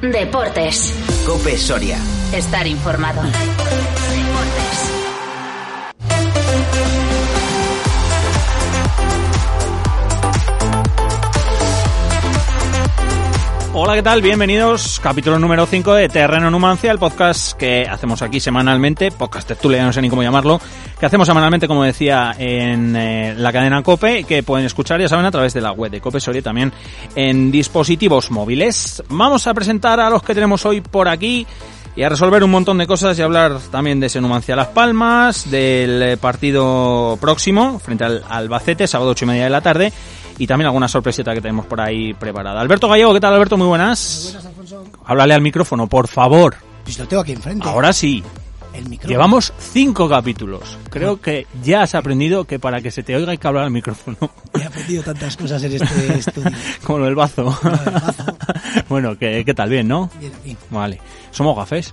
Deportes. Cope Soria. Estar informado. Hola, ¿qué tal? Bienvenidos. Capítulo número 5 de Terreno Numancia, el podcast que hacemos aquí semanalmente, podcast tertulia, no sé ni cómo llamarlo, que hacemos semanalmente, como decía, en eh, la cadena Cope, que pueden escuchar, ya saben, a través de la web de Cope Soria también en dispositivos móviles. Vamos a presentar a los que tenemos hoy por aquí y a resolver un montón de cosas y hablar también de ese Numancia Las Palmas, del partido próximo frente al Albacete, sábado ocho y media de la tarde, y también alguna sorpresita que tenemos por ahí preparada. Alberto Gallego, ¿qué tal Alberto? Muy buenas. Buenas, Alfonso. Háblale al micrófono, por favor. Pues lo tengo aquí enfrente. Ahora sí. el micrófono. Llevamos cinco capítulos. Creo que ya has aprendido que para que se te oiga hay que hablar al micrófono. He aprendido tantas cosas en este estudio. Como lo del bazo. Lo del bazo. bueno, ¿qué, ¿qué tal? Bien, ¿no? Bien, bien. Vale. Somos gafés.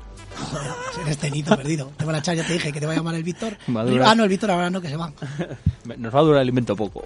Eres tenito perdido. Te van a echar, ya te dije que te va a llamar el Víctor. Ah, no, el Víctor ahora no, que se va. Nos va a durar el invento poco.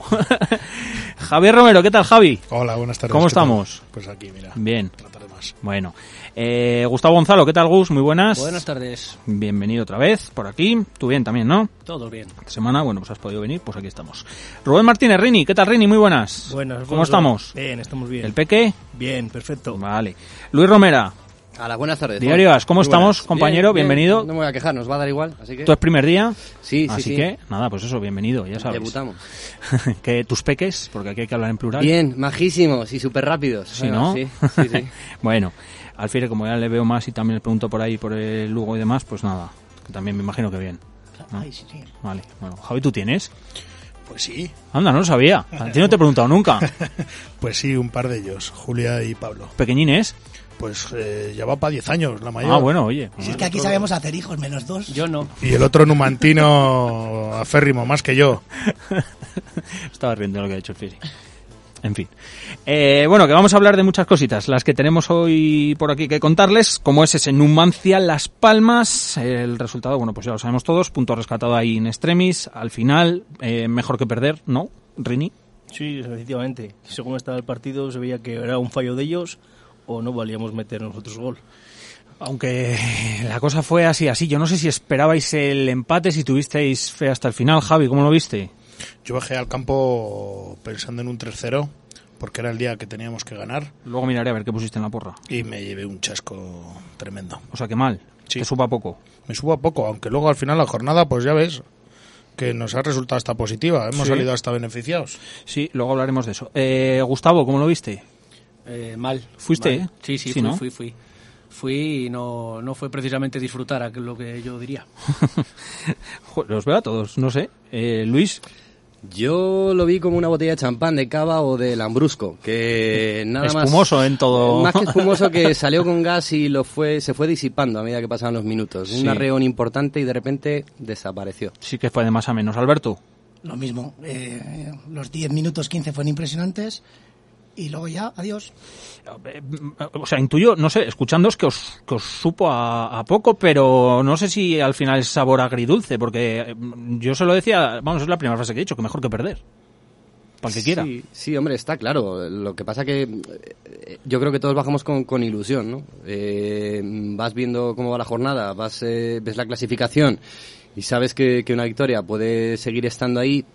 Javier Romero, ¿qué tal, Javi? Hola, buenas tardes. ¿Cómo estamos? Pues aquí, mira. Bien. Trataré más. Bueno. Eh, Gustavo Gonzalo, ¿qué tal, Gus? Muy buenas. Buenas tardes. Bienvenido otra vez por aquí. Tú bien también, ¿no? Todo bien. Esta semana, bueno, pues has podido venir, pues aquí estamos. Rubén Martínez, Rini, ¿qué tal, Rini? Muy buenas. Buenas. ¿Cómo estamos? Bien, estamos bien. ¿El Peque? Bien, perfecto. Vale. Luis Romera, A las buenas tardes. Diario As, ¿cómo Muy estamos, buenas. compañero? Bien, bien. Bienvenido. No me voy a quejar, nos va a dar igual, así que... ¿tú es primer día? Sí, sí, Así sí. que, nada, pues eso, bienvenido, ya sabes. Debutamos. que tus peques, porque aquí hay que hablar en plural. Bien, majísimos y súper rápidos. Sí, ¿no? Sí, sí, sí. bueno, Alfire, como ya le veo más y también le pregunto por ahí por el Lugo y demás, pues nada, que también me imagino que bien. ¿no? Ay, sí, sí. Vale, bueno, Javi, ¿tú tienes? Pues sí, Anda, no lo sabía. A ti no te he preguntado nunca. pues sí, un par de ellos, Julia y Pablo. Pequeñines. Pues eh, ya va para 10 años la mayor. Ah, bueno, oye. Si es que aquí sabemos hacer hijos, menos dos. Yo no. Y el otro numantino aférrimo, más que yo. Estaba riendo de lo que ha dicho el Firi. En fin. Eh, bueno, que vamos a hablar de muchas cositas. Las que tenemos hoy por aquí que contarles, como es ese Numancia Las Palmas. El resultado, bueno, pues ya lo sabemos todos. Punto rescatado ahí en extremis. Al final, eh, mejor que perder, ¿no? Rini. Sí, efectivamente. Según estaba el partido, se veía que era un fallo de ellos o no valíamos meter nosotros gol. Aunque la cosa fue así, así. Yo no sé si esperabais el empate, si tuvisteis fe hasta el final. Javi, ¿cómo lo viste? Yo bajé al campo pensando en un 3-0, porque era el día que teníamos que ganar, Luego miraré a ver qué pusiste en la porra. y me llevé un chasco tremendo. O sea, que mal. Sí. Te suba poco. Me subo a poco, aunque luego al final la jornada, pues ya ves, que nos ha resultado hasta positiva. Hemos Sí. salido hasta beneficiados. Sí, luego hablaremos de eso. Eh, Gustavo, ¿cómo lo viste? Eh, mal. ¿Fuiste, Mal. eh? Sí, sí, Sí, fui, ¿no? fui, fui. Fui y no, no fue precisamente disfrutar, a lo que yo diría. Los veo a todos, no sé. Eh, Luis, Yo lo vi como una botella de champán, de cava o de lambrusco, que nada más... espumoso en todo. Más que espumoso que salió con gas y lo fue, se fue disipando a medida que pasaban los minutos. Sí. Un arreón importante y de repente desapareció. Sí que fue de más a menos. Alberto, Lo mismo. eh, los 10 minutos 15 fueron impresionantes. Y luego ya, adiós. eh, o sea, intuyo, no sé, escuchándoos que os, que os supo a, a poco, pero no sé si al final es sabor agridulce, porque eh, yo se lo decía, vamos, es la primera frase que he dicho, que mejor que perder. Para el que quiera. Sí, sí, hombre, está claro. Lo que pasa que eh, yo creo que todos bajamos con, con ilusión, ¿no? Eh, vas viendo cómo va la jornada, vas eh, ves la clasificación y sabes que, que una victoria puede seguir estando ahí,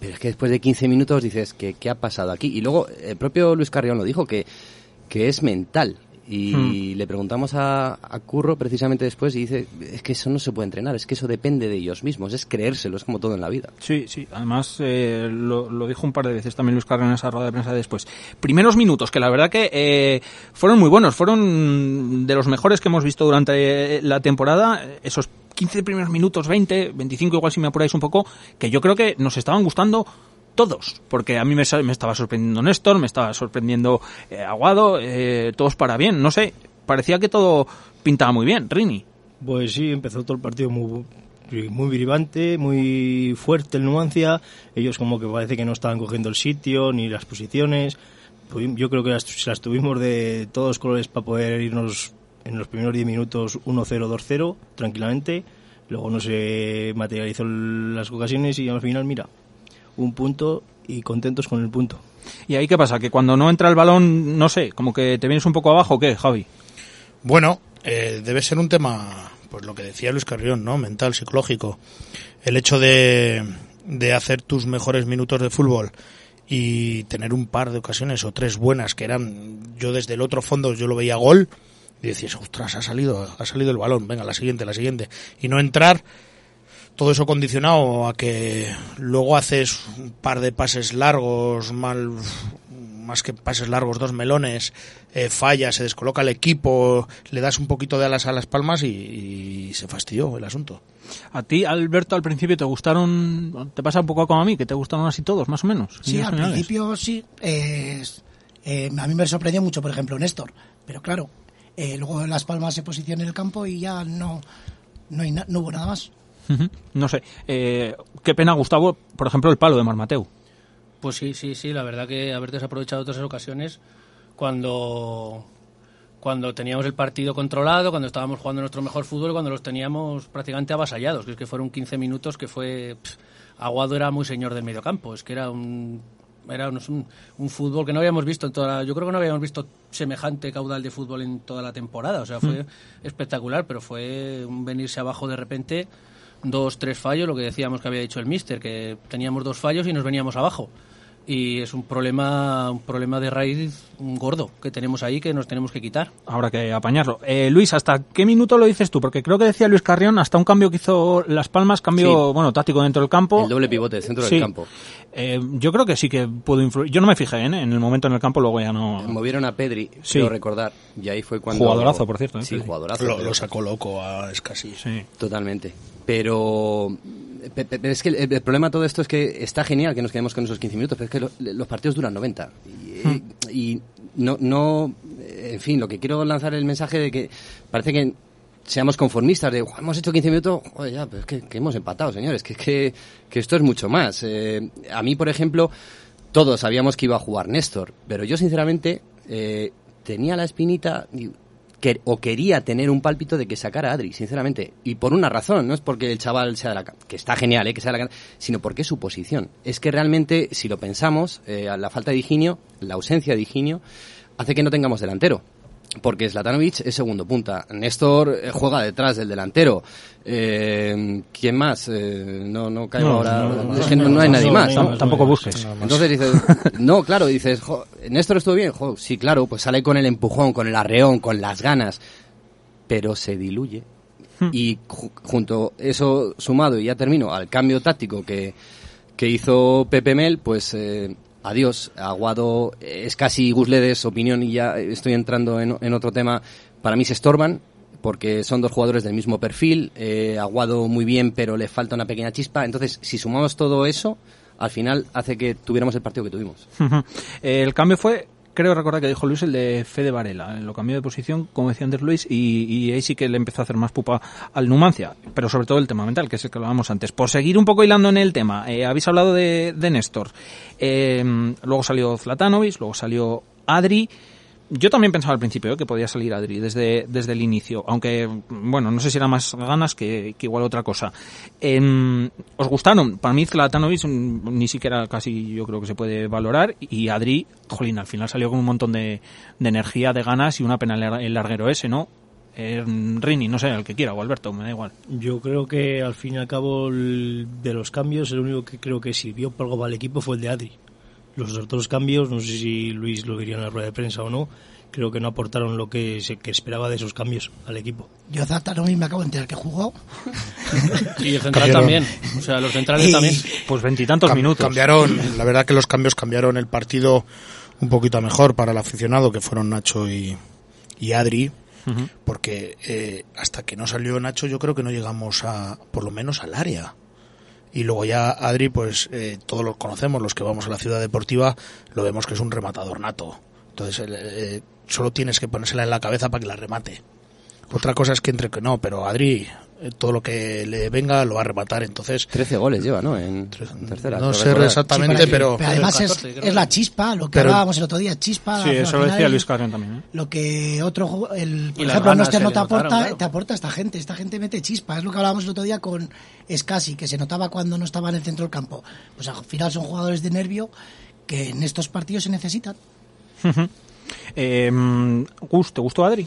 pero es que después de 15 minutos dices, que qué ha pasado aquí? Y luego el propio Luis Carrión lo dijo, que, que es mental. Y le preguntamos a, a Curro precisamente después y dice, es que eso no se puede entrenar, es que eso depende de ellos mismos, es creérselo, es como todo en la vida. Sí, sí. Además, eh, lo, lo dijo un par de veces también Luis Carrera en esa rueda de prensa después. Primeros minutos, que la verdad que eh, fueron muy buenos. Fueron de los mejores que hemos visto durante eh, la temporada. Esos 15 primeros minutos, 20, 25 igual si me apuráis un poco, que yo creo que nos estaban gustando todos, porque a mí me, me estaba sorprendiendo Néstor, me estaba sorprendiendo eh, Aguado, eh, todos para bien, no sé, parecía que todo pintaba muy bien, Rini. Pues sí, empezó todo el partido muy, muy vibrante, muy fuerte el Numancia. Ellos como que parece que no estaban cogiendo el sitio ni las posiciones. Pues Yo creo que las, las tuvimos de todos colores para poder irnos en los primeros 10 minutos 1-0, 2-0 tranquilamente. Luego no se materializó las ocasiones y al final, mira, un punto y contentos con el punto. ¿Y ahí qué pasa? ¿Que cuando no entra el balón, no sé, como que te vienes un poco abajo o qué, Javi? Bueno, eh, debe ser un tema, pues lo que decía Luis Carrión, ¿no? Mental, psicológico. El hecho de, de hacer tus mejores minutos de fútbol y tener un par de ocasiones o tres buenas que eran, yo desde el otro fondo yo lo veía gol y decías, ostras, ha salido, ha salido el balón, venga, la siguiente, la siguiente. Y no entrar, todo eso condicionado a que luego haces un par de pases largos, mal, más que pases largos, dos melones, eh, falla, se descoloca el equipo, le das un poquito de alas a las palmas y, y se fastidió el asunto. A ti, Alberto, al principio te gustaron, te pasa un poco como a mí, que te gustaron así todos, más o menos. Sí, al principio sí. eh, eh, a mí me sorprendió mucho, por ejemplo, Néstor. Pero claro, eh, luego Las Palmas se posiciona en el campo y ya no, no, hay na- no hubo nada más. No sé, eh, qué pena, Gustavo, por ejemplo, el palo de Marmateu. Pues sí, sí, sí, la verdad que haber desaprovechado otras ocasiones cuando cuando teníamos el partido controlado, cuando estábamos jugando nuestro mejor fútbol, cuando los teníamos prácticamente avasallados, que es que fueron 15 minutos que fue pff, Aguado era muy señor del mediocampo, es que era un era un, un- un fútbol que no habíamos visto en toda la- yo creo que no habíamos visto semejante caudal de fútbol en toda la temporada, o sea, fue espectacular, pero fue un venirse abajo de repente dos, tres fallos, lo que decíamos que había dicho el míster, que teníamos dos fallos y nos veníamos abajo. Y es un problema, un problema de raíz gordo que tenemos ahí que nos tenemos que quitar. Habrá que apañarlo. Eh, Luis, ¿hasta qué minuto lo dices tú? Porque creo que decía Luis Carrión, hasta un cambio que hizo Las Palmas, cambio, Sí. bueno, táctico dentro del campo. El doble pivote del centro Sí. del campo. Eh, yo creo que sí que pudo influir. Yo no me fijé ¿eh? en el momento en el campo, luego ya no. Movieron a Pedri, Sí. quiero recordar, y ahí fue cuando... Jugadorazo, por cierto, ¿eh? Sí, jugadorazo. Lo, pero- lo sacó loco a Escasi. Sí. Totalmente. Pero, pe- pe- pero es que el, el problema de todo esto es que está genial que nos quedemos con esos 15 minutos, pero es que lo- los partidos duran 90. Y, y no, no, en fin, lo que quiero lanzar el mensaje de que parece que seamos conformistas de, "Ua, hemos hecho 15 minutos, joder, ya, pero es que, que hemos empatado, señores, que, que, que esto es mucho más. Eh, a mí, por ejemplo, todos sabíamos que iba a jugar Néstor, pero yo sinceramente eh, tenía la espinita que, o quería tener un pálpito de que sacara a Adri, sinceramente. Y por una razón, no es porque el chaval sea de la que está genial, eh, que sea de la sino porque es su posición. Es que realmente, si lo pensamos, eh, la falta de Higinio, la ausencia de Higinio, hace que no tengamos delantero. Porque Zlatanovic es segundo punta. Néstor eh, juega detrás del delantero. Eh, ¿Quién más? Eh, no, no caigo No, ahora. no, no, es que no, no, no hay nadie más. tampoco busques. Entonces dices, no, claro, dices, jo, Néstor estuvo bien, jo, sí, claro, pues sale con el empujón, con el arreón, con las ganas, pero se diluye. Y ju- junto eso sumado, y ya termino, al cambio táctico que, que hizo Pepe Mel, pues eh, adiós, Aguado es casi Gusledes, opinión, y ya estoy entrando en, otro tema, para mí se estorban, porque son dos jugadores del mismo perfil, eh, Aguado muy bien, pero le falta una pequeña chispa, entonces si sumamos todo eso, al final hace que tuviéramos el partido que tuvimos. El cambio fue, creo recordar que dijo Luis, el de Fede Varela. Lo cambió de posición, como decía antes Luis, y, y ahí sí que le empezó a hacer más pupa al Numancia. Pero sobre todo el tema mental, que es el que hablábamos antes. Por seguir un poco hilando en el tema, eh, habéis hablado de, de Néstor. Eh, luego salió Zlatanovic, luego salió Adri. Yo también pensaba al principio eh, que podía salir Adri desde, desde el inicio, aunque, bueno, no sé si era más ganas que, igual otra cosa. Em, ¿Os gustaron? Para mí Zlatanovic mm, ni siquiera casi yo creo que se puede valorar y Adri, jolín, al final salió con un montón de, de energía, de ganas y una pena el, lar- el larguero ese, ¿no? Rini, no sé, el que quiera, o Alberto, me da igual. Yo creo que al fin y al cabo de los cambios, el único que creo que sirvió para algo para el equipo fue el de Adri. Los otros cambios, no sé si Luis lo diría en la rueda de prensa o no, creo que no aportaron lo que se que esperaba de esos cambios al equipo. Yo Zatanovic me acabo de enterar que jugó. Y el central también. O sea, los centrales Y- también. Pues veintitantos Cam- minutos. Cambiaron, la verdad que los cambios cambiaron el partido un poquito mejor para el aficionado, que fueron Nacho y, y Adri, porque eh, hasta que no salió Nacho yo creo que no llegamos a, por lo menos al área. Y luego ya Adri, pues eh, todos los conocemos, los que vamos a la ciudad deportiva, lo vemos que es un rematador nato. Entonces eh, solo tienes que ponérsela en la cabeza para que la remate. Otra cosa es que entre que no, pero Adri, todo lo que le venga lo va a rematar. Entonces, 13 goles lleva, ¿no? En, en tercera. no sé recordar. exactamente, Sí, pero... pero además es, 14, creo. es la chispa, lo que Pero- hablábamos el otro día, chispa. Sí, eso lo decía Luis Carrión también. ¿eh? Lo que otro, el, por ejemplo, no le te notaron, aporta, claro. te aporta esta gente, esta gente mete chispa, es lo que hablábamos el otro día con Escasi, que se notaba cuando no estaba en el centro del campo. Pues al final son jugadores de nervio que en estos partidos se necesitan. Eh, Gus, ¿te gustó Adri?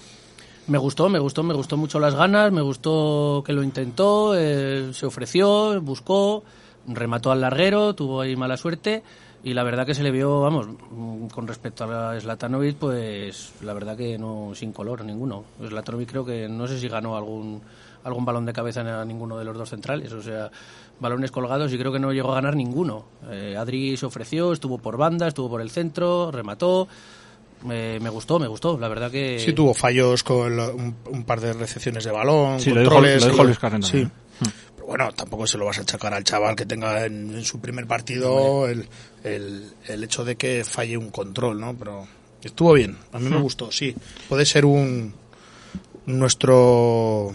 Me gustó, me gustó, me gustó mucho las ganas, me gustó que lo intentó, eh, se ofreció, buscó, remató al larguero, tuvo ahí mala suerte y la verdad que se le vio, vamos, mm, con respecto a Zlatanovic, pues la verdad que no sin color ninguno. Zlatanovic creo que no sé si ganó algún algún balón de cabeza a ninguno de los dos centrales, o sea, balones colgados y creo que no llegó a ganar ninguno. Eh, Adri se ofreció, estuvo por banda, estuvo por el centro, remató. Me, me gustó, me gustó, la verdad que... Sí, tuvo fallos con lo- un, un par de recepciones de balón, Sí, lo dijo- controles. lo dijo Luis Sí. Pero bueno, tampoco se lo vas a achacar al chaval que tenga en, en su primer partido el, el, el hecho de que falle un control, ¿no? Pero estuvo bien, a mí me gustó, sí. Puede ser un nuestro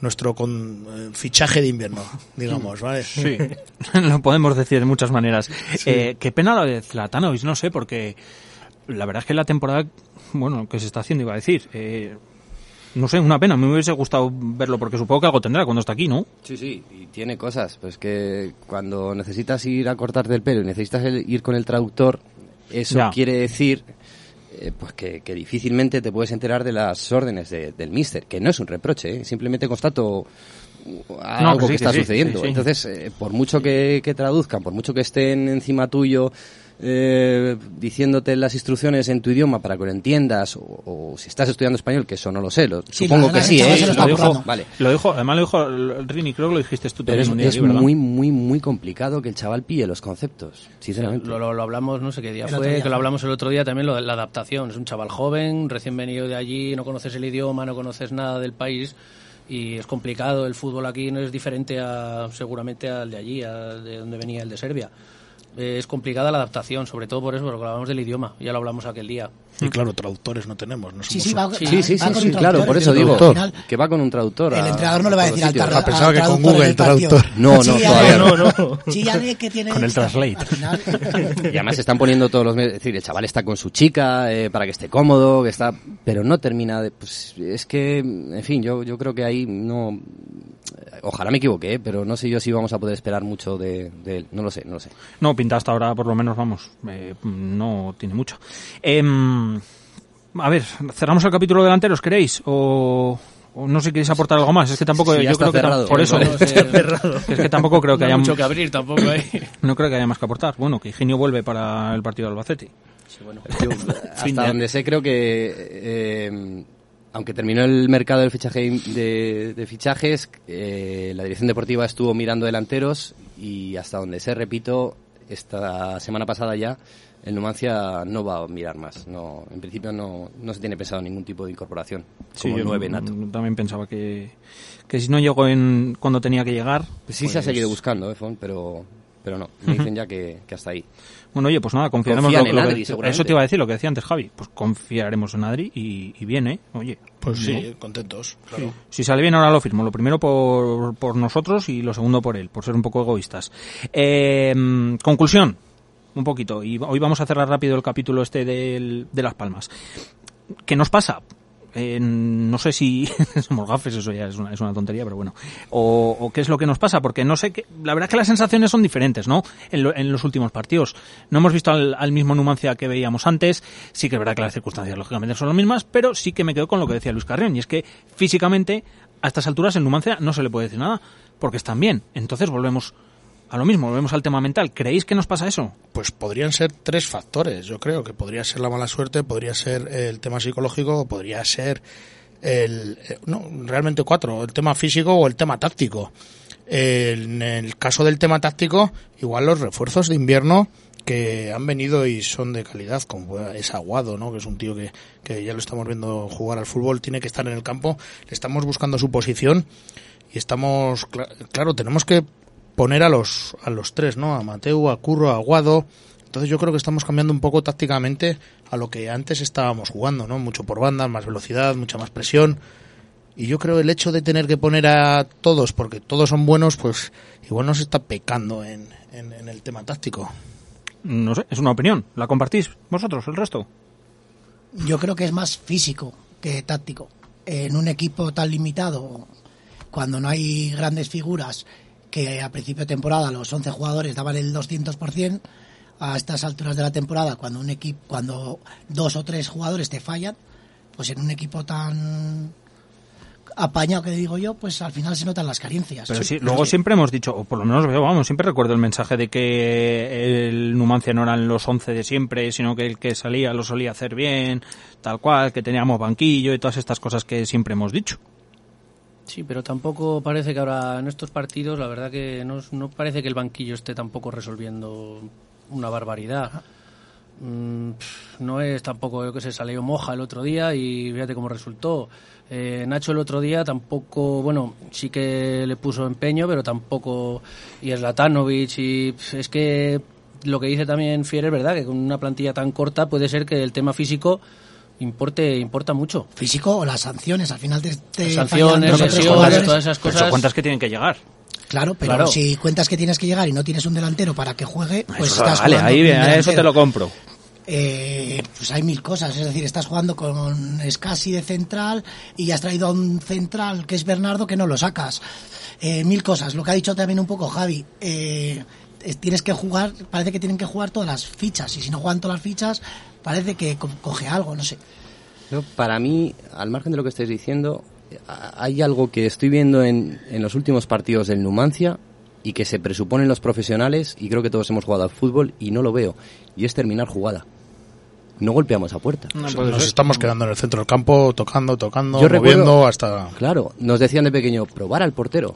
nuestro con, eh, fichaje de invierno, digamos, ¿vale? Sí, lo podemos decir de muchas maneras. Eh, qué pena lo de Zlatanovic, no sé, porque la verdad es que la temporada, bueno, que se está haciendo, iba a decir, eh, no sé, una pena, me hubiese gustado verlo porque supongo que algo tendrá cuando está aquí, ¿no? Sí, sí, y tiene cosas. Pues que cuando necesitas ir a cortarte el pelo y necesitas el- ir con el traductor, eso Ya. quiere decir eh, pues que, que difícilmente te puedes enterar de las órdenes de- del mister, que no es un reproche, ¿eh? simplemente constato uh, algo que sí, que, que está sí, sucediendo. sí. Entonces, eh, por mucho que, que traduzcan, por mucho que estén encima tuyo eh, diciéndote las instrucciones en tu idioma para que lo entiendas, o, o si estás estudiando español, que eso no lo sé, lo- Sí, supongo que sí, ¿eh? lo dijo- vale. Lo dijo, además lo dijo Rini, creo que lo dijiste tú Pero también es, un día es aquí, ¿verdad? muy, muy, muy complicado que el chaval pille los conceptos, sinceramente. Lo, lo- lo hablamos, no sé qué día El otro fue, día que lo hablamos el otro día también, lo de la adaptación. Es un chaval joven, recién venido de allí, no conoces el idioma, no conoces nada del país y es complicado. El fútbol aquí no es diferente a, seguramente al de allí, al de donde venía el de Serbia. Eh, es complicada la adaptación, sobre todo por eso, porque hablamos del idioma, ya lo hablamos aquel día. Y claro, traductores no tenemos, no somos sí, Sí, va- Sí, sí, va sí, con sí, un claro, traductor, por eso digo traductor. Final, que va con un traductor. El entrenador no le va a decir al, sitios. tra- Ah, pensaba que con traductor Google el. Traductor. No, no, todavía no. no. Sí, ya le que tiene Con el Translate. Y además se están poniendo todos los meses, es decir, el chaval está con su chica eh, para que esté cómodo, que está, pero no termina de, pues es que, en fin, yo, yo creo que ahí no, ojalá me equivoqué, pero no sé yo si vamos a poder esperar mucho de, de él, no lo sé, no lo sé. No, pinta hasta ahora, por lo menos, vamos, eh, no tiene mucho. Em, a ver, cerramos el capítulo delanteros, ¿queréis? O, o no sé si queréis aportar algo más. Es que tampoco, Sí, ya yo está creo que cerrado. por eso, es que tampoco creo que no haya mucho que abrir tampoco ahí. no creo que haya más que aportar. Bueno, que Higinio vuelve para el partido de Albacete. Yo, Fin hasta de- donde sé creo que eh, aunque terminó el mercado del fichaje de, de fichajes eh, la dirección deportiva estuvo mirando delanteros y hasta donde sé repito esta semana pasada ya el Numancia no va a mirar más. No en principio no, no se tiene pensado ningún tipo de incorporación. Como yo nueve nato. también pensaba que, que si no llegó en cuando tenía que llegar. Pues sí se ha pues- seguido buscando eh, Fon, pero pero no. Me dicen ya que, que hasta ahí Bueno, oye, pues nada, confiaremos Confían lo- en lo que- Adri. Eso te iba a decir lo que decía antes Javi. Pues confiaremos en Adri y, y viene, oye. Pues ¿no? sí, contentos, claro. Si sale bien ahora lo firmo. Lo primero por, por nosotros y lo segundo por él, por ser un poco egoístas. Eh, conclusión, un poquito. Y hoy vamos a cerrar rápido el capítulo este del- de Las Palmas. ¿Qué nos pasa? Eh, no sé si somos gafes, eso ya es una, es una tontería, pero bueno. O, qué es lo que nos pasa, porque no sé qué. La verdad es que las sensaciones son diferentes, ¿no? En, lo- en los últimos partidos. No hemos visto al, al mismo Numancia que veíamos antes. Sí que es verdad que las circunstancias, lógicamente, son las mismas, pero sí que me quedo con lo que decía Luis Carrión, y es que físicamente, a estas alturas, en Numancia no se le puede decir nada, porque están bien. Entonces volvemos a lo mismo, volvemos al tema mental. ¿Creéis que nos pasa eso? Pues podrían ser tres factores. Yo creo que podría ser la mala suerte, podría ser el tema psicológico, podría ser el eh, no realmente cuatro, el tema físico o el tema táctico. En el caso del tema táctico, igual los refuerzos de invierno que han venido y son de calidad, como es Aguado, ¿no? que es un tío que, que ya lo estamos viendo jugar al fútbol, tiene que estar en el campo, le estamos buscando su posición y estamos, cla- claro, tenemos que poner a los, a los tres, ¿no? A Mateu, a Curro, a Aguado. Entonces yo creo que estamos cambiando un poco tácticamente a lo que antes estábamos jugando, ¿no? Mucho por banda, más velocidad, mucha más presión. Y yo creo el hecho de tener que poner a todos, porque todos son buenos, pues igual nos está pecando en, en, en el tema táctico. No sé, es una opinión. ¿La compartís vosotros, el resto? yo creo que es más físico que táctico. En un equipo tan limitado, cuando no hay grandes figuras, que a principio de temporada los 11 jugadores daban el 200%, a estas alturas de la temporada, cuando un equipo, cuando dos o tres jugadores te fallan, pues en un equipo tan apañado que digo yo, pues al final se notan las carencias. Pero sí, luego siempre hemos dicho, o por lo menos vamos, siempre recuerdo el mensaje de que el Numancia no eran los 11 de siempre, sino que el que salía lo solía hacer bien, tal cual, que teníamos banquillo y todas estas cosas que siempre hemos dicho. Sí, pero tampoco parece que ahora en estos partidos, la verdad que no, no parece que el banquillo esté tampoco resolviendo una barbaridad. Mm, no es tampoco, yo que sé, salió Moja el otro día y fíjate cómo resultó. Eh, Nacho el otro día tampoco, bueno, sí que le puso empeño, pero tampoco. Y Zlatanovic, y pff, es que lo que dice también Fier es verdad, que con una plantilla tan corta puede ser que el tema físico importe importa mucho. Físico o las sanciones, al final te, te Sanciones, o tres lesiones, todas esas Pero cosas. son cuentas que tienen que llegar. Claro, pero Claro. si cuentas que tienes que llegar y no tienes un delantero para que juegue, pues Eso, estás vale, jugando ahí eso te lo compro. Eh, pues hay mil cosas, es decir, estás jugando con Scassi de central y has traído a un central que es Bernardo que no lo sacas. Eh, mil cosas, lo que ha dicho también un poco Javi. Eh, tienes que jugar, parece que tienen que jugar todas las fichas y si no juegan todas las fichas, parece que co- coge algo, no sé. Yo, para mí, al margen de lo que estáis diciendo, hay algo que estoy viendo en, en los últimos partidos del Numancia y que se presuponen los profesionales, y creo que todos hemos jugado al fútbol, y no lo veo, y es terminar jugada. No golpeamos a puerta. Nos estamos quedando en el centro del campo, tocando, tocando, Yo moviendo recuerdo- hasta... Claro, nos decían de pequeño, probar al portero.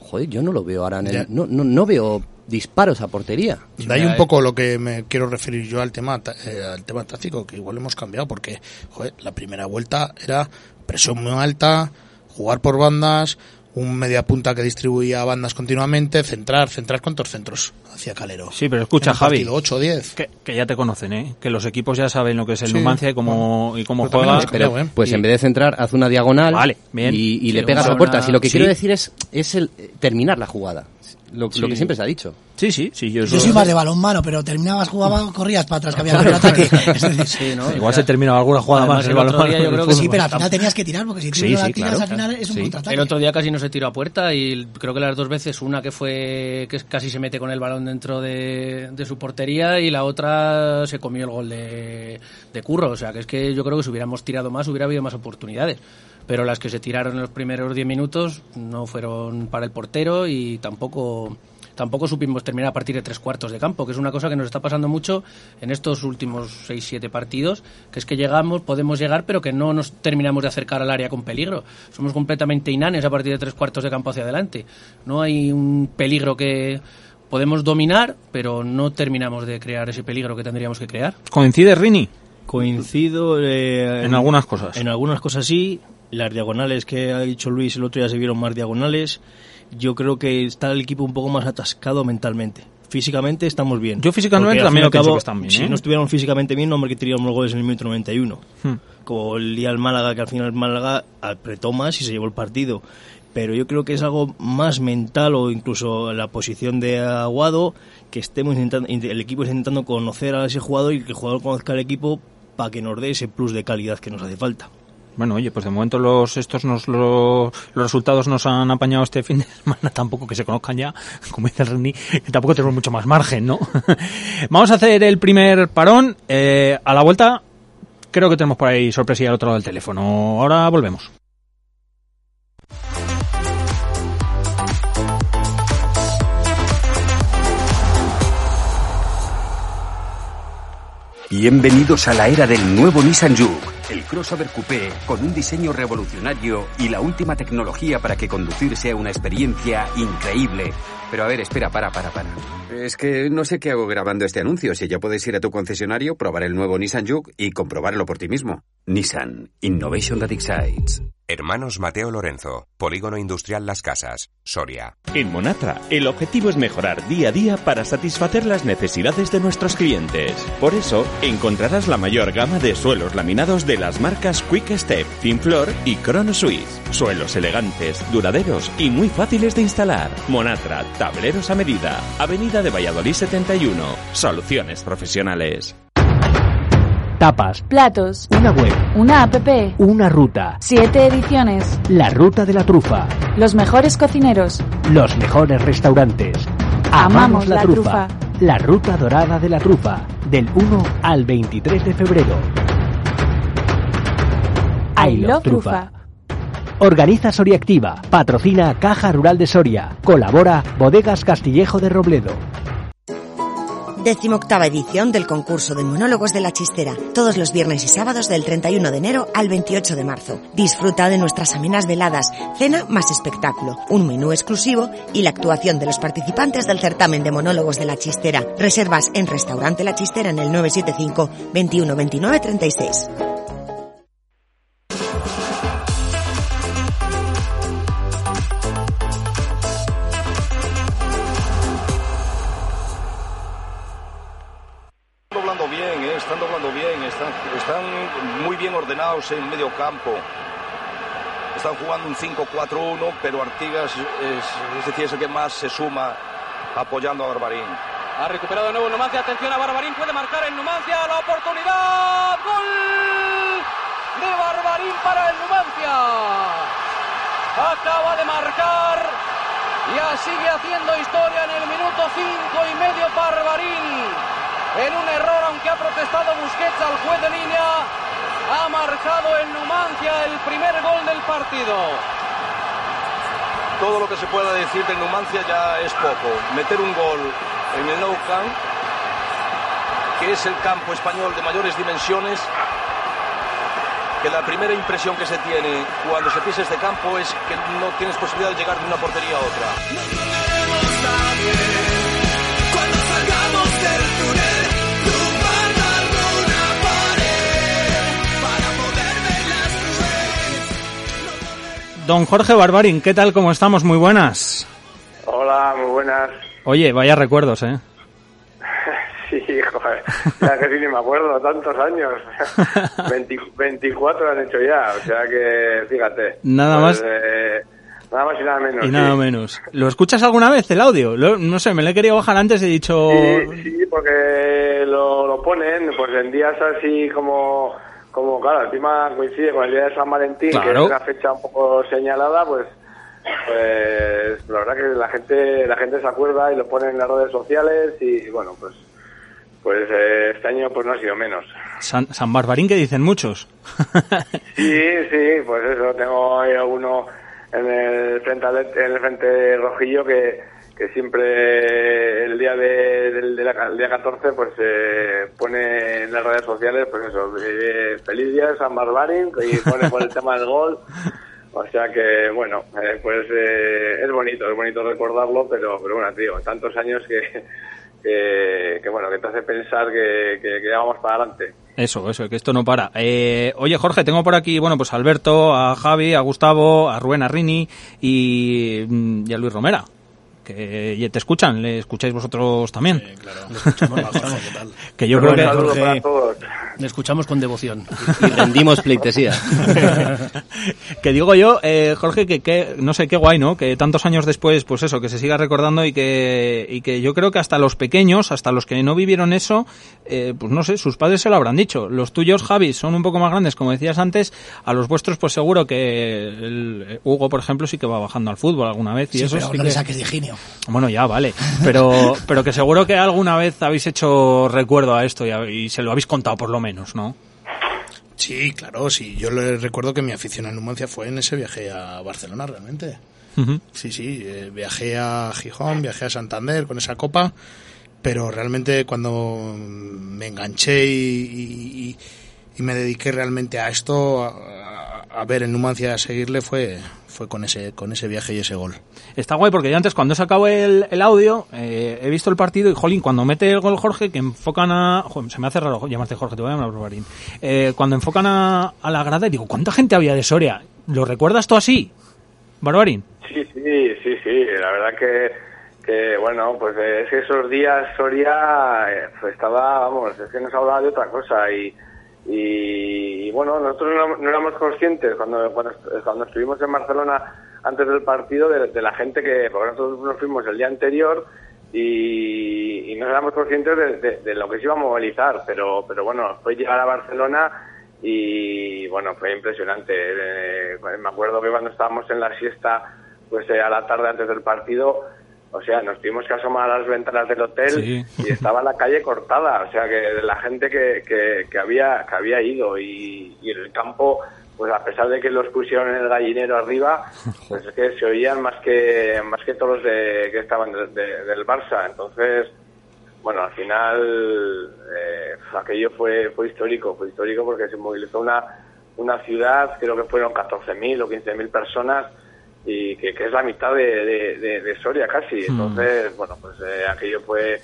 Joder, yo no lo veo ahora en el- no, no, no veo disparos a portería. De ahí un poco lo que me quiero referir yo al tema ta- eh, al tema táctico, que igual hemos cambiado, porque joder, la primera vuelta era presión muy alta, jugar por bandas, un media punta que distribuía bandas continuamente, centrar, centrar cuántos centros hacia Calero. Sí, pero escucha, Javi. partido, 8 o 10. Que, que ya te conocen, ¿eh? Que los equipos ya saben lo que es el Sí, Numancia y cómo, y cómo juega. hemos Pero, creo, ¿eh? pues Y- en vez de centrar, haz una diagonal Vale, bien. y, le pegas a puerta. zona- Si lo que sí. quiero decir es, es el terminar la jugada. Lo, Sí. lo que siempre se ha dicho. Sí, sí, sí. Yo, Yo soy más de balón mano, pero terminabas, jugabas, corrías para atrás, que había el ataque. Sí, ¿no? Igual se termina alguna jugada Además, más. el balón otro día yo del creo que fútbol. Sí, pero al final tenías que tirar, porque si tú Sí, no la sí, tiras claro. al final es un contraataque. El otro día casi no se tiró a puerta y creo que las dos veces, una que fue que casi se mete con el balón dentro de, de su portería y la otra se comió el gol de, de Curro. O sea, que es que yo creo que si hubiéramos tirado más hubiera habido más oportunidades. Pero las que se tiraron en los primeros 10 minutos no fueron para el portero y tampoco tampoco supimos terminar a partir de tres cuartos de campo, que es una cosa que nos está pasando mucho en estos últimos seis, siete partidos, que es que llegamos, podemos llegar, pero que no nos terminamos de acercar al área con peligro. Somos completamente inanes a partir de tres cuartos de campo hacia adelante. No hay un peligro que podemos dominar, pero no terminamos de crear ese peligro que tendríamos que crear. ¿Coincide Rini? Coincido eh, En algunas cosas. En algunas cosas sí. Las diagonales que ha dicho Luis el otro día se vieron más diagonales. Yo creo que está el equipo un poco más atascado mentalmente. Físicamente estamos bien. Yo físicamente también lo que están bien, Si ¿eh? no estuviéramos físicamente bien, no que tiríamos goles en el minuto 91. Hmm. Como el día del Málaga, que al final el Málaga apretó más y se llevó el partido. Pero yo creo que es algo más mental o incluso la posición de Aguado, que estemos intentando, el equipo está intentando conocer a ese jugador y que el jugador conozca al equipo para que nos dé ese plus de calidad que nos hace falta. Bueno, oye, pues de momento los estos nos lo- los resultados nos han apañado este fin de semana, tampoco que se conozcan ya, como dice el Rini, que tampoco tenemos mucho más margen, ¿no? Vamos a hacer el primer parón. eh, a la vuelta, creo que tenemos por ahí sorpresilla al otro lado del teléfono. Ahora volvemos. Bienvenidos a la era del nuevo Nissan Juke, el crossover coupé con un diseño revolucionario y la última tecnología para que conducir sea una experiencia increíble. Pero a ver, espera, para, para, para. Es que no sé qué hago grabando este anuncio. Si ya puedes ir a tu concesionario, probar el nuevo Nissan Juke y comprobarlo por ti mismo. Nissan, Innovation that excites. Hermanos Mateo Lorenzo, Polígono Industrial Las Casas, Soria. En Monatra, el objetivo es mejorar día a día para satisfacer las necesidades de nuestros clientes. Por eso, encontrarás la mayor gama de suelos laminados de las marcas Quick Step, Finflor y Chrono Suisse. Suelos elegantes, duraderos y muy fáciles de instalar. Monatra, tableros a medida. Avenida de Valladolid 71. Soluciones profesionales. Tapas, Platos. una web, Una app. una ruta, Siete ediciones. la ruta de la trufa, Los mejores cocineros. los mejores restaurantes. Amamos la trufa. La ruta dorada de la trufa, del 1 al 23 de febrero. I Love Trufa. Organiza Soria Activa. Patrocina Caja Rural de Soria. Colabora Bodegas Castillejo de Robledo. Decimoctava edición del concurso de monólogos de la chistera, todos los viernes y sábados del 31 de enero al 28 de marzo. Disfruta de nuestras amenas veladas, cena más espectáculo, un menú exclusivo y la actuación de los participantes del certamen de monólogos de la chistera. Reservas en Restaurante La Chistera en el 975 21 29 36. En medio campo. Están jugando un 5-4-1, pero Artigas es, es decir, el que más se suma apoyando a Barbarín. Ha recuperado de nuevo Numancia. Atención a Barbarín. Puede marcar el Numancia. La oportunidad. Gol de Barbarín para el Numancia. Acaba de marcar. Ya sigue haciendo historia en el minuto cinco y medio Barbarín. En un error, aunque ha protestado Busquets al juez de línea, ha marcado el Numancia el primer gol del partido. Todo lo que se pueda decir de Numancia ya es poco. Meter un gol en el Nou Camp, que es el campo español de mayores dimensiones, que la primera impresión que se tiene cuando se pisa este campo es que no tienes posibilidad de llegar de una portería a otra. Don Jorge Barbarín, ¿qué tal? ¿Cómo estamos? Muy buenas. Hola, muy buenas. Oye, vaya recuerdos, ¿eh? Sí, joder, ya que sí ni me acuerdo, tantos años. 20 24 han hecho ya, o sea que fíjate. Nada Pues, más. eh, nada más y nada menos. Y nada sí. menos. ¿Lo escuchas alguna vez el audio? Lo- no sé, me lo he querido bajar antes, he dicho... Sí, sí, porque lo, lo ponen pues en días así como, como claro, encima coincide con el día de San Valentín, que es una fecha un poco señalada, pues pues la verdad que la gente la gente se acuerda y lo pone en las redes sociales y bueno, pues pues eh, este año pues no ha sido menos. San, San Barbarín que dicen muchos. Sí, sí, pues eso, tengo ahí alguno en el frente en el frente rojillo que, que siempre el día de, del, de la- el día 14 pues eh, pone en las redes sociales pues eso, eh, feliz día San Barbarín y pone por el tema del gol. O sea que, bueno, eh, pues eh, es bonito, es bonito recordarlo, pero, pero bueno, digo, tantos años que, que, bueno, que te hace pensar que, que, ya vamos para adelante. Eso, eso, que esto no para. Eh, oye, Jorge, tengo por aquí, bueno, pues a Alberto, a Javi, a Gustavo, a Rubén, a Rini y, mm, y a Luis Romera. Que te escuchan, ¿le escucháis vosotros también? Que yo creo que... para Le escuchamos con devoción. Y rendimos pleitesía. que digo yo, eh, Jorge, que, que no sé qué guay, ¿no? Que tantos años después, pues eso, que se siga recordando y que, y que yo creo que hasta los pequeños, hasta los que no vivieron eso, eh, pues no sé, sus padres se lo habrán dicho. Los tuyos, Javi, son un poco más grandes, como decías antes, a los vuestros, pues seguro que el, eh, Hugo, por ejemplo, sí que va bajando al fútbol alguna vez. Y Sí, eso pero sí no que- le saques de ingenio. Bueno, ya, vale. Pero, pero que seguro que alguna vez habéis hecho recuerdo a esto y, a- y se lo habéis contado por lo menos, ¿no? Sí, claro, sí. Yo le recuerdo que mi afición a Numancia fue en ese viaje a Barcelona, realmente. Sí, sí, eh, viajé a Gijón, viajé a Santander con esa copa, pero realmente cuando me enganché y, y- y me dediqué realmente a esto, a, ver el Numancia, a seguirle, fue, fue con ese, con ese viaje y ese gol. Está guay porque yo antes cuando he sacado el, el audio eh, he visto el partido y jolín, cuando mete el gol Jorge que enfocan a... joder, se me hace raro llamarte Jorge, te voy a llamar Barbarín. Eh, cuando enfocan a, a la grada y digo, ¿cuánta gente había de Soria? ¿Lo recuerdas tú así, Barbarín? Sí, sí, sí, sí. La verdad que, que bueno, pues eh, es que esos días Soria eh, pues estaba, vamos, es que nos hablaba de otra cosa y, y, bueno, nosotros no, no éramos conscientes cuando, cuando, estuvimos en Barcelona antes del partido de, la gente que, porque nosotros nos fuimos el día anterior y, no éramos conscientes de lo que se iba a movilizar, pero, pero bueno, fue llegar a Barcelona y bueno, fue impresionante. Eh, me acuerdo que cuando estábamos en la siesta, pues eh, a la tarde antes del partido, o sea, nos tuvimos que asomar a las ventanas del hotel Sí. y estaba la calle cortada, o sea, que de la gente que, que, que había que había ido y, y el campo pues a pesar de que los pusieron en el gallinero arriba, pues es que se oían más que más que todos los de, que estaban de- de- del Barça. Entonces, bueno, al final eh, aquello fue fue histórico, fue histórico porque se movilizó una una ciudad, creo que fueron 14.000 o 15.000 personas y que, que es la mitad de, de- de- de Soria casi. Entonces, bueno, pues eh, aquello fue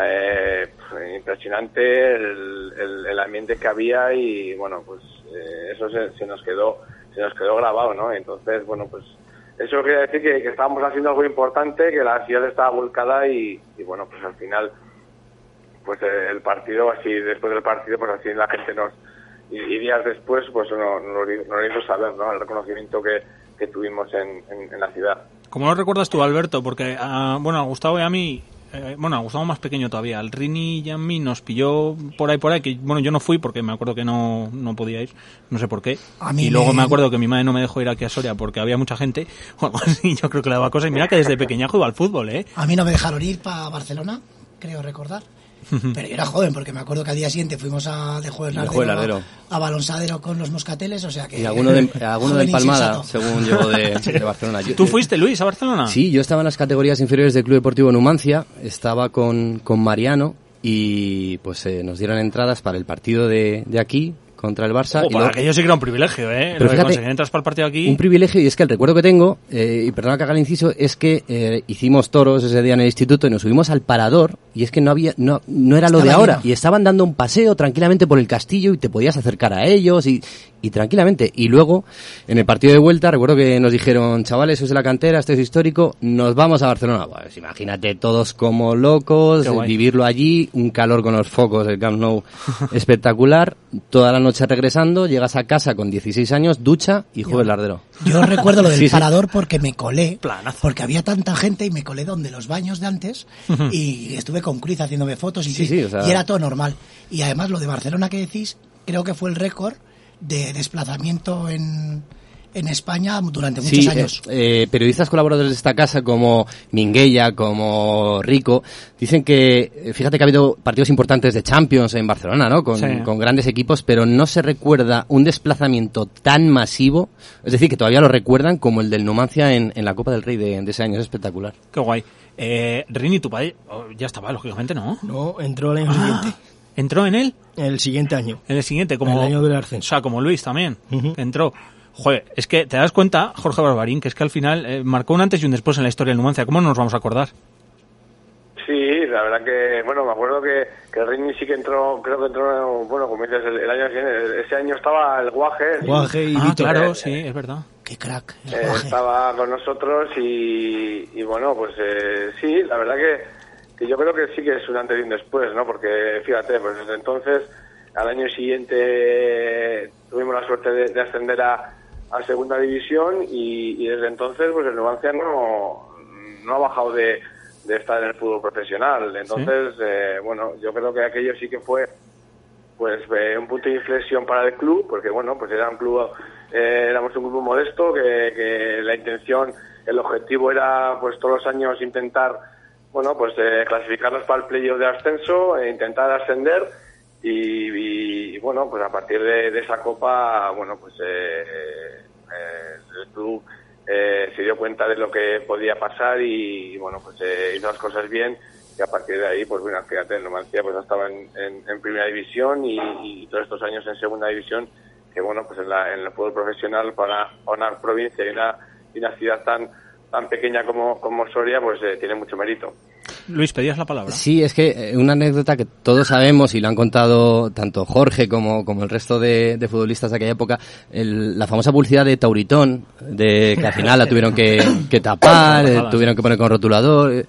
eh, impresionante el, el- el ambiente que había y bueno, pues eh, eso se, se nos quedó se nos quedó grabado, ¿no? Entonces, bueno, pues eso quería decir que, que estábamos haciendo algo importante, que la ciudad estaba volcada y, y bueno, pues al final pues eh, el partido así después del partido pues así la gente nos y, y días después pues nos, nos nos hizo saber no el reconocimiento que, que tuvimos en, en- en la ciudad ¿Cómo lo recuerdas tú, Alberto? Porque, ah, bueno, a Gustavo y a mí, eh, bueno, a Gustavo más pequeño todavía, al Rini y a mí nos pilló por ahí, por ahí, que, bueno, yo no fui porque me acuerdo que no, no podía ir, no sé por qué. A mí y luego me- me acuerdo que mi madre no me dejó ir aquí a Soria porque había mucha gente, o algo así, yo creo que le daba cosa. Y mira que desde pequeñajo iba al fútbol, ¿eh? A mí no me dejaron ir para Barcelona, creo recordar. Pero yo era joven, porque me acuerdo que al día siguiente fuimos a de Jueves De Lardero, a, a Balonsadero con los moscateles, o sea que... Y alguno de, alguno de joven Palmada, insensato. según yo, de, de Barcelona. Yo- ¿Tú fuiste, Luis, a Barcelona? Sí, yo estaba en las categorías inferiores del Club Deportivo Numancia, estaba con, con Mariano y pues eh, nos dieron entradas para el partido de, de aquí contra el Barça. Oh, y para luego- aquello sí que era un privilegio, ¿eh? Pero Lo de fíjate, conseguir entras para el partido aquí. Un privilegio, y es que el recuerdo que tengo, eh, y perdona que haga el inciso, es que eh, hicimos toros ese día en el instituto y nos subimos al parador, y es que no había, no, no era lo de ahora, lleno. y estaban dando un paseo tranquilamente por el castillo y te podías acercar a ellos y, y tranquilamente. Y luego, en el partido de vuelta, recuerdo que nos dijeron, chavales, sois de la cantera, esto es histórico, nos vamos a Barcelona. Pues imagínate todos como locos, vivirlo allí, un calor con los focos, el Camp Nou espectacular, toda la noche regresando, llegas a casa con 16 años, ducha y jueves lardero. Yo recuerdo lo del Sí, sí. parador porque me colé, porque había tanta gente y me colé donde los baños de antes y estuve con Cruz haciéndome fotos y, Sí, sí, o sea- y era todo normal. Y además lo de Barcelona que decís, creo que fue el récord de desplazamiento en, en España durante muchos Sí, años. eh, eh, periodistas colaboradores de esta casa como Minguella, como Rico, dicen que, eh, fíjate que ha habido partidos importantes de Champions en Barcelona, ¿no? Con, Sí. con grandes equipos, pero no se recuerda un desplazamiento tan masivo, es decir, que todavía lo recuerdan como el del Numancia en, en la Copa del Rey de, de ese año, es espectacular. Qué guay. Eh, Rini, tu padre oh, ya estaba, lógicamente, ¿no? No, entró el año Ah, siguiente. ¿Entró en él? El siguiente año. En el siguiente, como... El año del ascenso. O sea, como Luis también, que entró. Joder, es que te das cuenta, Jorge Barbarín, que es que al final eh, marcó un antes y un después en la historia del Numancia. ¿Cómo no nos vamos a acordar? Sí, la verdad que, bueno, me acuerdo que, que Rini sí que entró, creo que entró, bueno, como dices, el, el año siguiente, ese año estaba el Guaje. Guaje y ah, Vito. claro, Eh, sí, es verdad. Qué crack. eh, Guaje. estaba con nosotros y, y bueno, pues eh, sí, la verdad que, que yo creo que sí que es un antes y un después, ¿no? Porque fíjate, pues desde entonces, al año siguiente tuvimos la suerte de, de ascender a, a segunda división y, y desde entonces, pues el Numancia no, no ha bajado de, de estar en el fútbol profesional. Entonces, eh, bueno, yo creo que aquello sí que fue pues eh, un punto de inflexión para el club, porque bueno, pues era un club, eh, éramos un grupo modesto, que, que la intención, el objetivo era pues todos los años intentar, bueno, pues eh, clasificarnos para el playoff de ascenso, e intentar ascender y, y, bueno, pues a partir de, de esa copa, bueno, pues eh, eh, el club eh, se dio cuenta de lo que podía pasar y, bueno, pues eh, hizo las cosas bien y a partir de ahí, pues bueno, fíjate, el Numancia pues estaba en, en, primera división y, y todos estos años en segunda división, que bueno, pues en, la, en el fútbol profesional para una provincia y una, y una ciudad tan tan pequeña como, como Soria, pues eh, tiene mucho mérito. Luis, pedías la palabra. Sí, es que eh, una anécdota que todos sabemos y lo han contado tanto Jorge como, como el resto de, de futbolistas de aquella época, el- la famosa publicidad de Tauritón, de que al final la tuvieron que, que tapar, eh, tuvieron que poner con rotulador.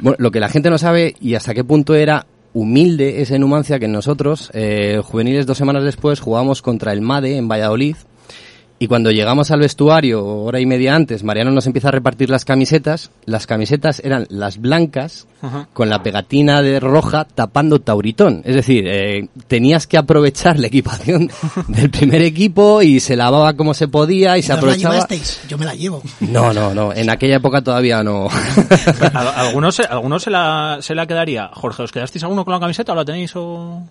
Bueno, lo que la gente no sabe y hasta qué punto era humilde ese Numancia que nosotros, eh, juveniles dos semanas después, jugamos contra el MADE en Valladolid y cuando llegamos al vestuario, hora y media antes, Mariano nos empieza a repartir las camisetas. Las camisetas eran las blancas Ajá. con la pegatina de roja tapando Tauritón. Es decir, eh, tenías que aprovechar la equipación del primer equipo y se lavaba como se podía y se ¿No os la aprovechaba. llevasteis? Yo me la llevo. No, no, no. En aquella época todavía no. Al- ¿Algunos, se- algunos se, la, se la quedaría? Jorge, ¿os quedasteis alguno con la camiseta o la tenéis o...?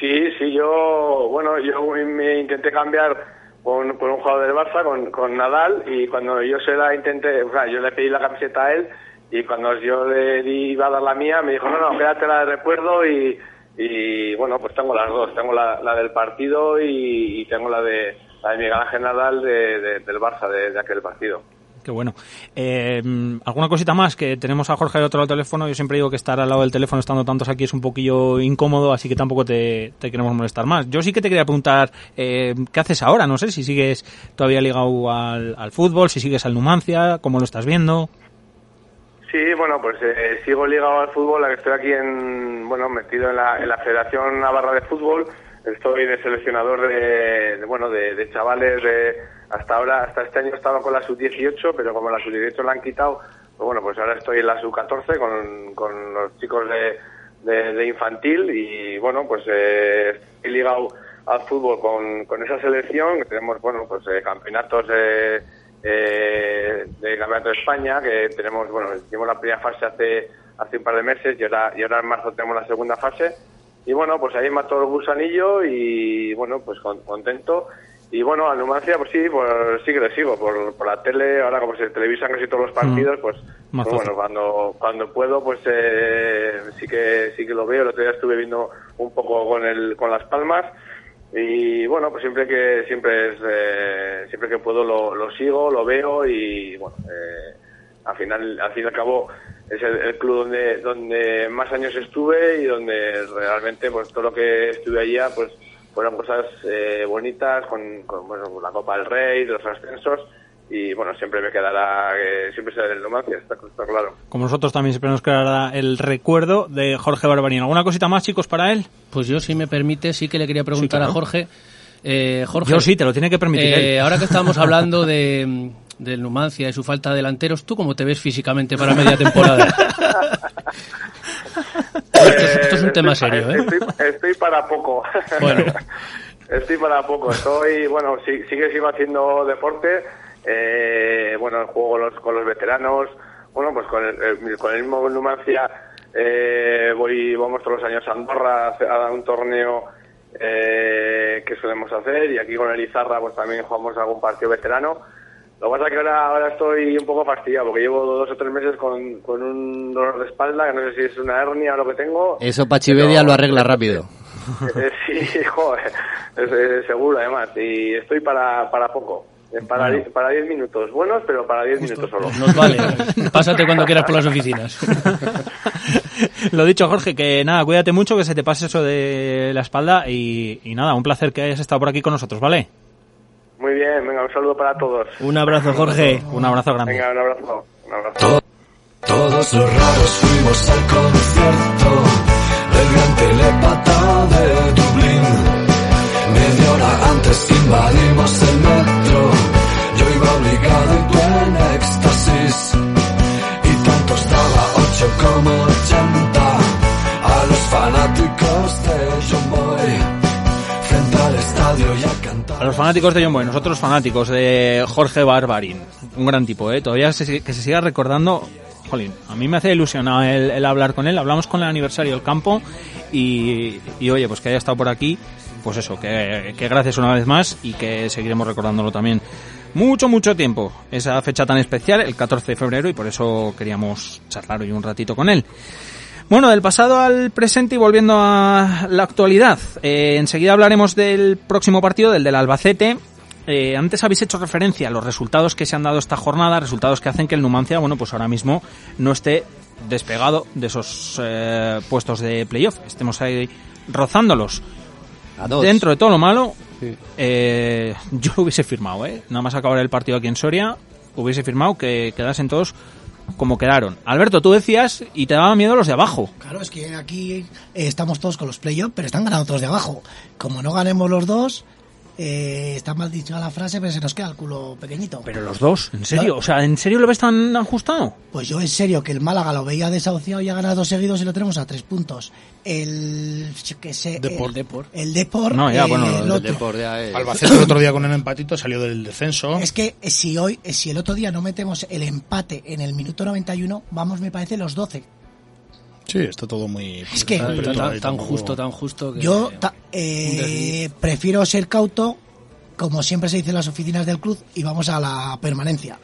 Sí, sí, yo, bueno, yo me intenté cambiar con, con un jugador del Barça, con, con Nadal, y cuando yo se la intenté, o sea, yo le pedí la camiseta a él, y cuando yo le di, iba a dar la mía, me dijo, no, no, quédatela de recuerdo, y, y bueno, pues tengo las dos, tengo la, la del partido y, y tengo la de, la de Miguel Ángel Nadal de, de- del Barça, de aquel partido. Qué bueno. Eh, ¿Alguna cosita más? Que tenemos a Jorge al otro lado del teléfono. Yo siempre digo que estar al lado del teléfono estando tantos aquí es un poquillo incómodo, así que tampoco te, queremos molestar más. Yo sí que te quería preguntar, eh, ¿qué haces ahora? No sé si sigues todavía ligado al, al fútbol, si sigues al Numancia, cómo lo estás viendo. Sí, bueno, pues eh, sigo ligado al fútbol, estoy aquí en, bueno, metido en la, Federación Navarra de Fútbol. Estoy de seleccionador de, bueno, de, de chavales de, hasta ahora, hasta este año estaba con la sub-18, pero como la sub-18 la han quitado, pues bueno, pues ahora estoy en la sub-14 con, con los chicos de, de, de infantil y bueno, pues eh, estoy ligado al fútbol con, con esa selección, que tenemos, bueno, pues eh, campeonatos eh, eh, de Campeonato de España, que tenemos, bueno, hicimos la primera fase hace, hace un par de meses y ahora, y ahora en marzo tenemos la segunda fase. Y bueno, pues ahí mató el gusanillo y bueno, pues con- contento. Y bueno, a Numancia, pues sí, pues sí que le sigo por, por la tele, ahora como se televisan casi todos los partidos, pues, pues bueno, cuando, cuando puedo, pues eh, sí que sí que lo veo. El otro día estuve viendo un poco con el, con las palmas y bueno, pues siempre que siempre es, eh, siempre que puedo lo, lo sigo, lo veo y bueno, eh, al final al fin y al cabo es el, el club donde donde más años estuve y donde realmente pues todo lo que estuve allá pues fueron cosas eh, bonitas con, con bueno, la Copa del Rey, los ascensos y bueno siempre me quedará eh, siempre será el Numancia, está, está claro. Como nosotros también siempre nos quedará el recuerdo de Jorge Barbarín. ¿Alguna cosita más, chicos, para él? Pues yo, si me permite, sí que le quería preguntar claro. a Jorge. Eh, Jorge, Yo sí, te lo tiene que permitir eh, él. ahora que estábamos hablando de, del Numancia y su falta de delanteros, ¿tú cómo te ves físicamente para media temporada? esto, es, esto es un tema serio, ¿eh? Estoy, estoy para poco. Bueno. Estoy para poco. Estoy, bueno, sí, sí que sigo haciendo deporte. Eh, bueno, juego con los, con los veteranos. Bueno, pues con el, con el mismo Numancia eh, voy, vamos todos los años a Andorra a a un torneo eh, que solemos hacer y aquí con el Izarra pues también jugamos algún partido veterano. Lo que pasa es que ahora, ahora estoy un pojo fastidiado porque llevo dos o tres meses con, con un dolor de espalda, que no sé si es una hernia o lo que tengo. Eso Pachivedia lo arregla rápido. Sí, joder, es- es seguro además. Y estoy para, para poco. Para, Bueno. di- para 10 minutos buenos, pero para 10 minutos solo. Nos vale. Pásate cuando quieras por las oficinas. Lo dicho, Jorge, que nada, cuídate mucho, que se te pase eso de la espalda y, y nada, un placer que hayas estado por aquí con nosotros, ¿vale? Muy bien, venga, un saludo para todos. Un abrazo, Jorge. Un abrazo grande. Venga, un abrazo. Un abrazo. Todos los raros fuimos al concierto del gran telepata de Dublín. Media hora antes invadimos el metro. Yo iba obligado y tú en éxtasis. Y tanto estaba ocho como ochenta. A los fanáticos de John Boy. A los fanáticos de John Boy, nosotros fanáticos de Jorge Barbarín, un gran tipo, ¿eh? Todavía se- que se siga recordando, jolín, a mí me hace ilusión el, el hablar con él, hablamos con el aniversario del campo y, y, oye, pues que haya estado por aquí, pues eso, que, que gracias una vez más y que seguiremos recordándolo también mucho, mucho tiempo, esa fecha tan especial, el 14 de febrero, y por eso queríamos charlar hoy un ratito con él. Bueno, del pasado al presente y volviendo a la actualidad. Eh, enseguida hablaremos del próximo partido, del del Albacete. Eh, antes habéis hecho referencia a los resultados que se han dado esta jornada, resultados que hacen que el Numancia, bueno, pues ahora mismo no esté despegado de esos eh, puestos de playoff. Estemos ahí rozándolos. A dos. Dentro de todo lo malo, eh, yo lo hubiese firmado, ¿eh? Nada más acabar el partido aquí en Soria, hubiese firmado que quedasen todos como quedaron. Alberto, tú decías y te daba miedo los de abajo. Claro, es que aquí eh, estamos todos con los playoffs, pero están ganando todos de abajo. Como no ganemos los dos, eh, está mal dicho la frase, pero se nos queda el culo pequeño. Pero los dos, ¿en serio? O sea, ¿en serio lo ves tan ajustado? Pues yo en serio que el Málaga lo veía desahuciado y ha ganado dos seguidos y lo tenemos a tres puntos. El qué sé, Depor. el, Depor. el Depor, No, ya, eh, bueno, el el otro. Depor ya es- Albacete el otro día con un empatito salió del descenso. Es que eh, si hoy, eh, si el otro día no metemos el empate en el minuto 91, vamos, me parece, los 12. Sí, está todo muy... Es que- Tan, justo, tan justo que... Yo ta- eh, prefiero ser cauto como siempre se dice en las oficinas del club, y vamos a la permanencia.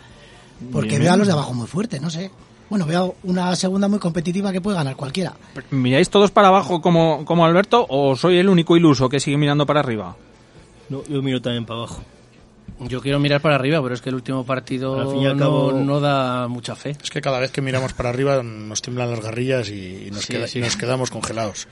Porque Bien, veo a los de abajo muy fuertes, no sé. Bueno, veo una segunda muy competitiva que puede ganar cualquiera. ¿Miráis todos para abajo como, como Alberto o soy el único iluso que sigue mirando para arriba? No, yo miro también para abajo. Yo quiero mirar para arriba, pero es que el último partido Al fin y al no, cabo- no da mucha fe. Es que cada vez que miramos para arriba nos tiemblan las garrillas y, y nos, Sí, queda- sí. y nos quedamos congelados.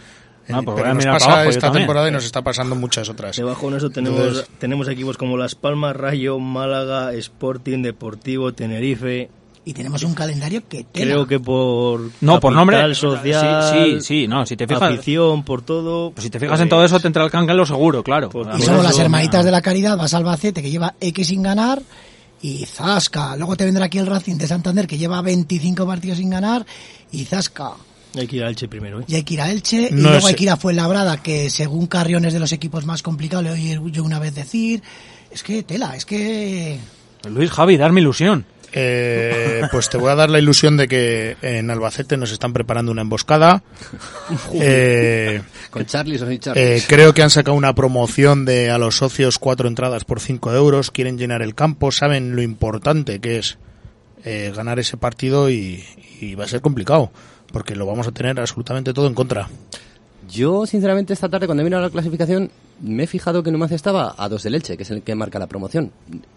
Ah, Eh, pues voy Pero nos pasa abajo esta también. temporada y nos está pasando muchas otras. Debajo de eso tenemos, Entonces- tenemos equipos como Las Palmas, Rayo, Málaga, Sporting, Deportivo, Tenerife. Y tenemos un calendario que tela. Creo que por No, por nombre. social, Sí, sí, sí, no, si te fijas- afición, por todo. Pues si te fijas en todo eso te entra el cángelo seguro, claro. Y somos las hermanitas de la caridad, vas a Albacete que lleva X sin ganar y Zasca. Luego te vendrá aquí el Racing de Santander que lleva 25 partidos sin ganar y Zasca. Hay que ir a Elche primero. ¿eh? Y hay que ir a Elche y luego hay que ir a Fuenlabrada que según Carrión es de los equipos más complicados, le oí yo una vez decir. Es que tela, es que... Luis Javi, darme ilusión. Eh, pues te voy a dar la ilusión de que en Albacete nos están preparando una emboscada. Eh, Con Charlie o eh, creo que han sacado una promoción de a los socios cuatro entradas por cinco euros. Quieren llenar el campo. Saben lo importante que es eh, ganar ese partido y, y va a ser complicado porque lo vamos a tener absolutamente todo en contra. Yo, sinceramente, esta tarde, cuando he mirado la clasificación, me he fijado que Numancia estaba a dos del Elche, que es el que marca la promoción.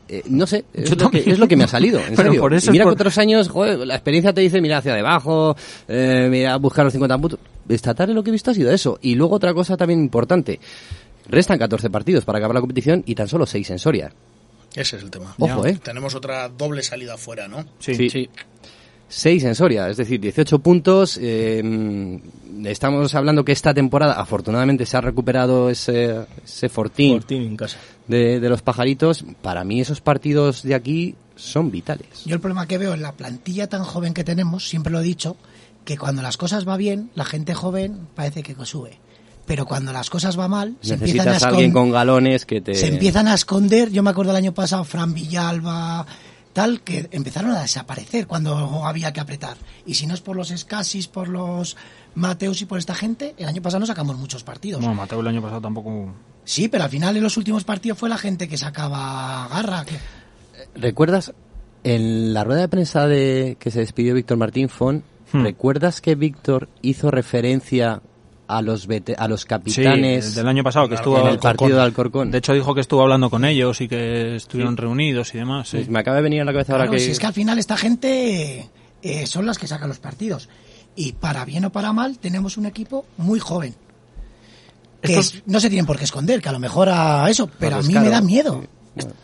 Eh, no sé, es Yo lo, que, es lo que me ha salido, en Pero serio. por eso Y mira es que por- otros años, joder, la experiencia te dice, mira hacia debajo, eh, mira, buscar los 50 puntos. Esta tarde lo que he visto ha sido eso. Y luego otra cosa también importante. Restan 14 partidos para acabar la competición y tan solo 6 en Soria. Ese es el tema. Ojo, eh. Tenemos otra doble salida afuera, ¿no? Sí. 6 en Soria, es decir, 18 puntos. eh, estamos hablando que esta temporada, afortunadamente, se ha recuperado ese, ese fortín, Fortín en casa. De, de los pajaritos. Para mí, esos partidos de aquí son vitales. Yo el problema que veo en la plantilla tan joven que tenemos, siempre lo he dicho, que cuando las cosas va bien, la gente joven parece que sube. Pero cuando las cosas va mal, se empiezan a Necesitas a alguien con galones que te. se empiezan a esconder. Yo me acuerdo el año pasado, Fran Villalba, tal, que empezaron a desaparecer cuando había que apretar. Y si no es por los Escasis, por los Mateus y por esta gente, el año pasado no sacamos muchos partidos. Bueno, Mateo el año pasado tampoco... Sí, pero al final en los últimos partidos fue la gente que sacaba garra. que- ¿Recuerdas en la rueda de prensa de que se despidió Víctor Martín Fon? Hmm. ¿Recuerdas que Víctor hizo referencia a los vete- a los capitanes Sí, del año pasado que estuvo en el partido de Alcorcón? De hecho dijo que estuvo hablando con ellos y que estuvieron reunidos y demás. sí. Pues me acaba de venir a la cabeza ahora Claro, que si es que al final esta gente eh, son las que sacan los partidos. Y para bien o para mal, tenemos un equipo muy joven. Que Estos- es- no se tienen por qué esconder, que a lo mejor a eso, pero a mí claro. me da miedo.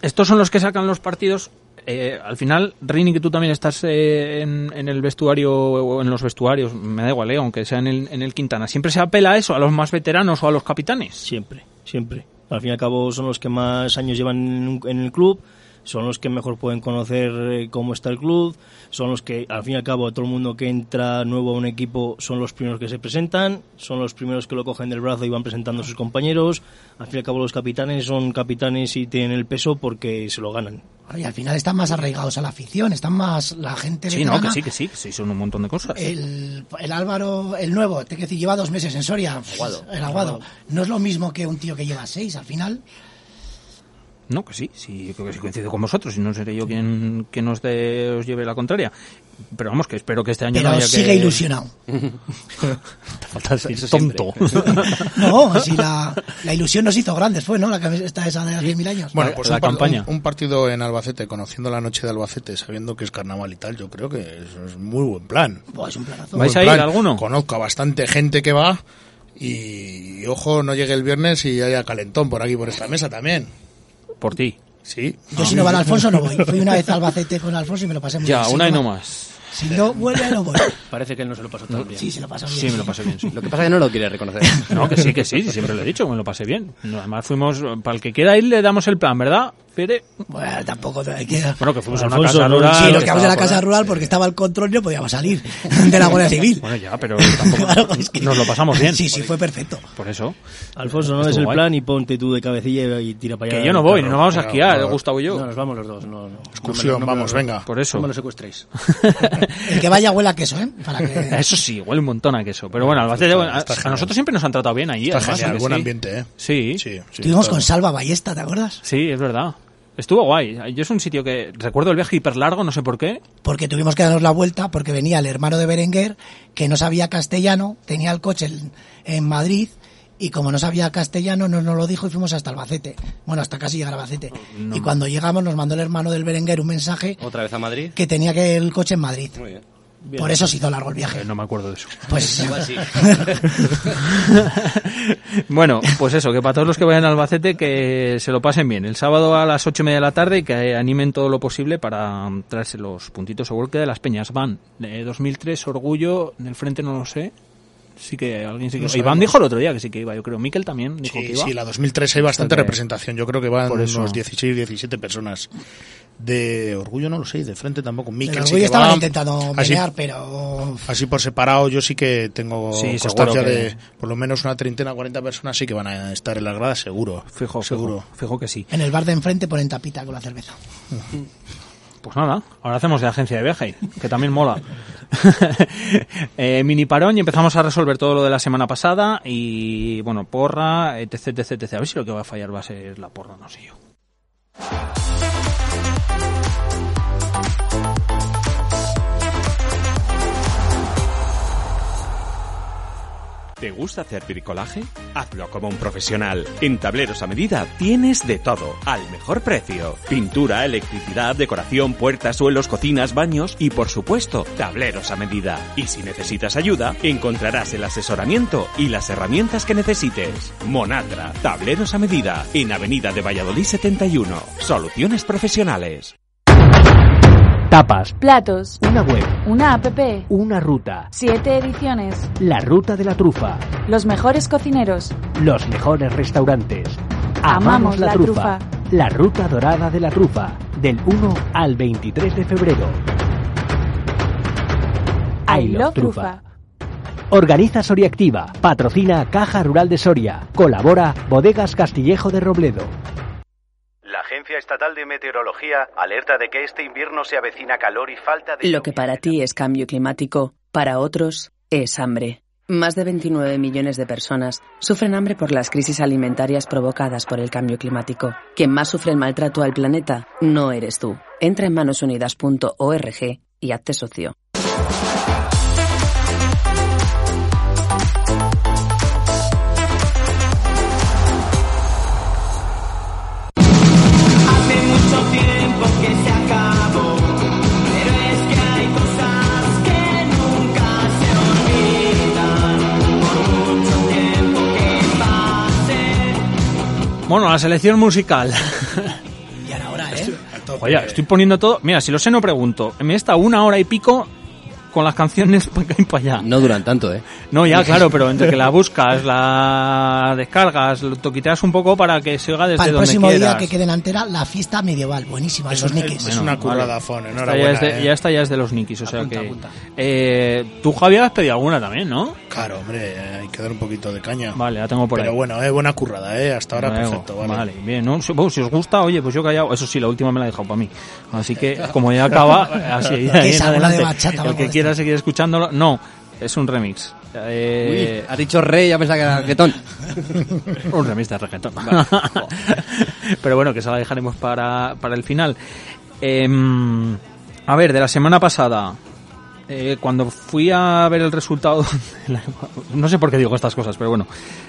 Estos son los que sacan los partidos. Eh, al final, Rini, que tú también estás eh, en, el vestuario o en los vestuarios, me da igual, eh, aunque sea en el, en el Quintana, ¿siempre se apela a eso, a los más veteranos o a los capitanes? Siempre, siempre. Al fin y al cabo son los que más años llevan en el club, son los que mejor pueden conocer eh, cómo está el club, son los que al fin y al cabo todo el mundo que entra nuevo a un equipo son los primeros que se presentan, son los primeros que lo cogen del brazo y van presentando a sus compañeros. Al fin y al cabo los capitanes son capitanes y tienen el peso porque se lo ganan. Y al final están más arraigados a la afición, están más la gente Sí, no, que sí, que sí, que sí, son un montón de cosas. El, el Álvaro, el nuevo, te quiero decir, lleva dos meses en Soria. Aguado. El aguado. No es lo mismo que un tío que lleva seis. Al final, No, que sí, sí, creo que sí coincido con vosotros y no seré yo quien, quien os, de- os lleve la contraria. Pero vamos, que espero que este año pero no haya sigue que... ilusionado. Te falta ser Eso tonto. No, si la, la ilusión nos hizo grandes, fue, ¿no? La camiseta esa de hace mil años. Bueno, pues un, par- un- un partido en Albacete, conociendo la noche de Albacete, sabiendo que es carnaval y tal, yo creo que eso es muy buen plan. Buah, es un planazo. ¿Vais buen a ir plan. alguno? Conozco a bastante gente que va y, y, ojo, no llegue el viernes y haya calentón por aquí, por esta mesa también. Por ti. Sí. Yo si no va Alfonso no voy. Fui una vez a Albacete con Alfonso y me lo pasé muy Ya, bien. Si una y no más. Si no vuelve, no voy. Parece que él no se lo pasó tan bien. Sí, se lo pasó bien. Sí, me lo pasé bien, sí. Lo que pasa es que no lo quiere reconocer. No, que sí, que sí, siempre lo he dicho, me lo pasé bien. No, además fuimos, para el que quiera ir le damos el plan, ¿verdad? Albacete. Bueno, tampoco que... Bueno, que fuimos a una Alfonso, casa no, rural. Sí, que lo que vamos de la casa ahí. rural porque estaba el control y no podíamos salir de la Guardia Civil. Bueno, ya, pero tampoco nos lo pasamos bien. Sí, sí, fue perfecto. Por eso. Alfonso, no es el guay. plan y ponte tú de cabecilla y tira para allá. Que yo no voy, el no vamos a esquiar, Claro. Gustavo y yo. No, nos vamos los dos. No, no. Excursión, No me me vamos, lo- venga. Por eso. No me lo secuestréis. El que vaya huele a queso, ¿eh? Para que... Eso sí, huele un montón a queso. Pero bueno, Albacete, bueno, a, a nosotros siempre nos han tratado bien allí. Está además, genial, ¿a que buen sí? ambiente, ¿eh? Sí, Sí, sí. Estuvimos todo. con Salva Ballesta, ¿te acuerdas? sí, es verdad. Estuvo guay. Yo es un sitio que recuerdo el viaje hiper largo, no sé por qué. Porque tuvimos que darnos la vuelta porque venía el hermano de Berenguer que no sabía castellano, tenía el coche en, en Madrid y como no sabía castellano no nos lo dijo y fuimos hasta Albacete. Bueno, hasta casi llegar a Albacete. Y cuando llegamos nos mandó el hermano del Berenguer un mensaje Otra vez a Madrid. que tenía que el coche en Madrid. Muy bien. Por eso se hizo largo el viaje. Eh, no me acuerdo de eso. Pues bueno, pues eso, que para todos los que vayan a Albacete que se lo pasen bien. El sábado a las ocho y media de la tarde y que animen todo lo posible para mm, traerse los puntitos. Seguro que de las peñas van. De 2003, Orgullo, del frente no lo sé. Sí que alguien sí que... No Iván dijo el otro día que sí que iba, yo creo. Miquel también dijo que Sí, iba. sí, la 2003 hay bastante que- representación. Yo creo que van unos 16, 17 personas. De orgullo no lo sé, de frente tampoco. el Miquel sí orgullo que estaban va. intentando Así- menear, pero Así por separado yo sí que tengo Sí, constancia que- de por lo menos una treintena, 40 personas sí que van a estar en las gradas, seguro. Fijo, seguro. Fijo, fijo que sí. en el bar de enfrente ponen tapita con la cerveza. Pues nada, ahora hacemos de agencia de viaje, que también mola. eh, mini parón y empezamos a resolver todo lo de la semana pasada y bueno, porra, etc, etc, etc. A ver si lo que va a fallar va a ser la porra, no sé yo. ¿Te gusta hacer bricolaje? Hazlo como un profesional. En Tableros a Medida tienes de todo, al mejor precio. Pintura, electricidad, decoración, puertas, suelos, cocinas, baños y por supuesto, tableros a medida. Y si necesitas ayuda, encontrarás el asesoramiento y las herramientas que necesites. Monatra, Tableros a Medida, en Avenida de Valladolid 71. Soluciones profesionales. Tapas, Platos. una web, Una app. una ruta, Siete ediciones. la ruta de la trufa, Los mejores cocineros. los mejores restaurantes. Amamos la trufa. La ruta dorada de la trufa, del 1 al 23 de febrero. I love trufa. Organiza Soriactiva, patrocina Caja Rural de Soria, colabora Bodegas Castillejo de Robledo. Agencia Estatal de Meteorología alerta de que este invierno se avecina calor y falta de... Lo que para ti es cambio climático, para otros es hambre. Más de 29 millones de personas sufren hambre por las crisis alimentarias provocadas por el cambio climático. Quien más sufre el maltrato al planeta no eres tú. Entra en manosunidas.org y hazte socio. Bueno, la selección musical. Y ahora, ¿eh? Oye, estoy poniendo todo. Mira, si lo sé, no pregunto. Me está una hora y pico con las canciones para acá y para allá. No duran tanto, ¿eh? No, ya, claro, pero entre que la buscas, la descargas, lo toquiteas un poco para que se oiga desde Para el donde próximo quieras. día que quede en antera, la fiesta medieval. Buenísima, esos niques. es una currada, vale. Fon, Esta enhorabuena. ya, es de, eh. ya esta ya es de los Nikis, o sea Apunta, que... apunta. Eh, tú, Javier, has pedido alguna también, ¿no? Claro, hombre, hay que dar un poquito de caña. Vale, la tengo por Pero ahí. bueno, eh, buena currada, eh, hasta ahora Luego, perfecto, vale. bien, ¿no? Si, bueno, si os gusta, oye, pues yo callado. Eso sí, la última me la he dejado para mí. Así que, como ya acaba, así ya ¿Qué es en alguna de bachata El que seguir escuchándolo, no, es un remix. Eh, Uy, has dicho rey, ya pensaba que era reggaetón. un remix de reggaetón. Pero bueno, que se la dejaremos para, para el final. Em, a ver, de la semana pasada, eh, cuando fui a ver el resultado, de la- no sé por qué digo estas cosas, pero bueno,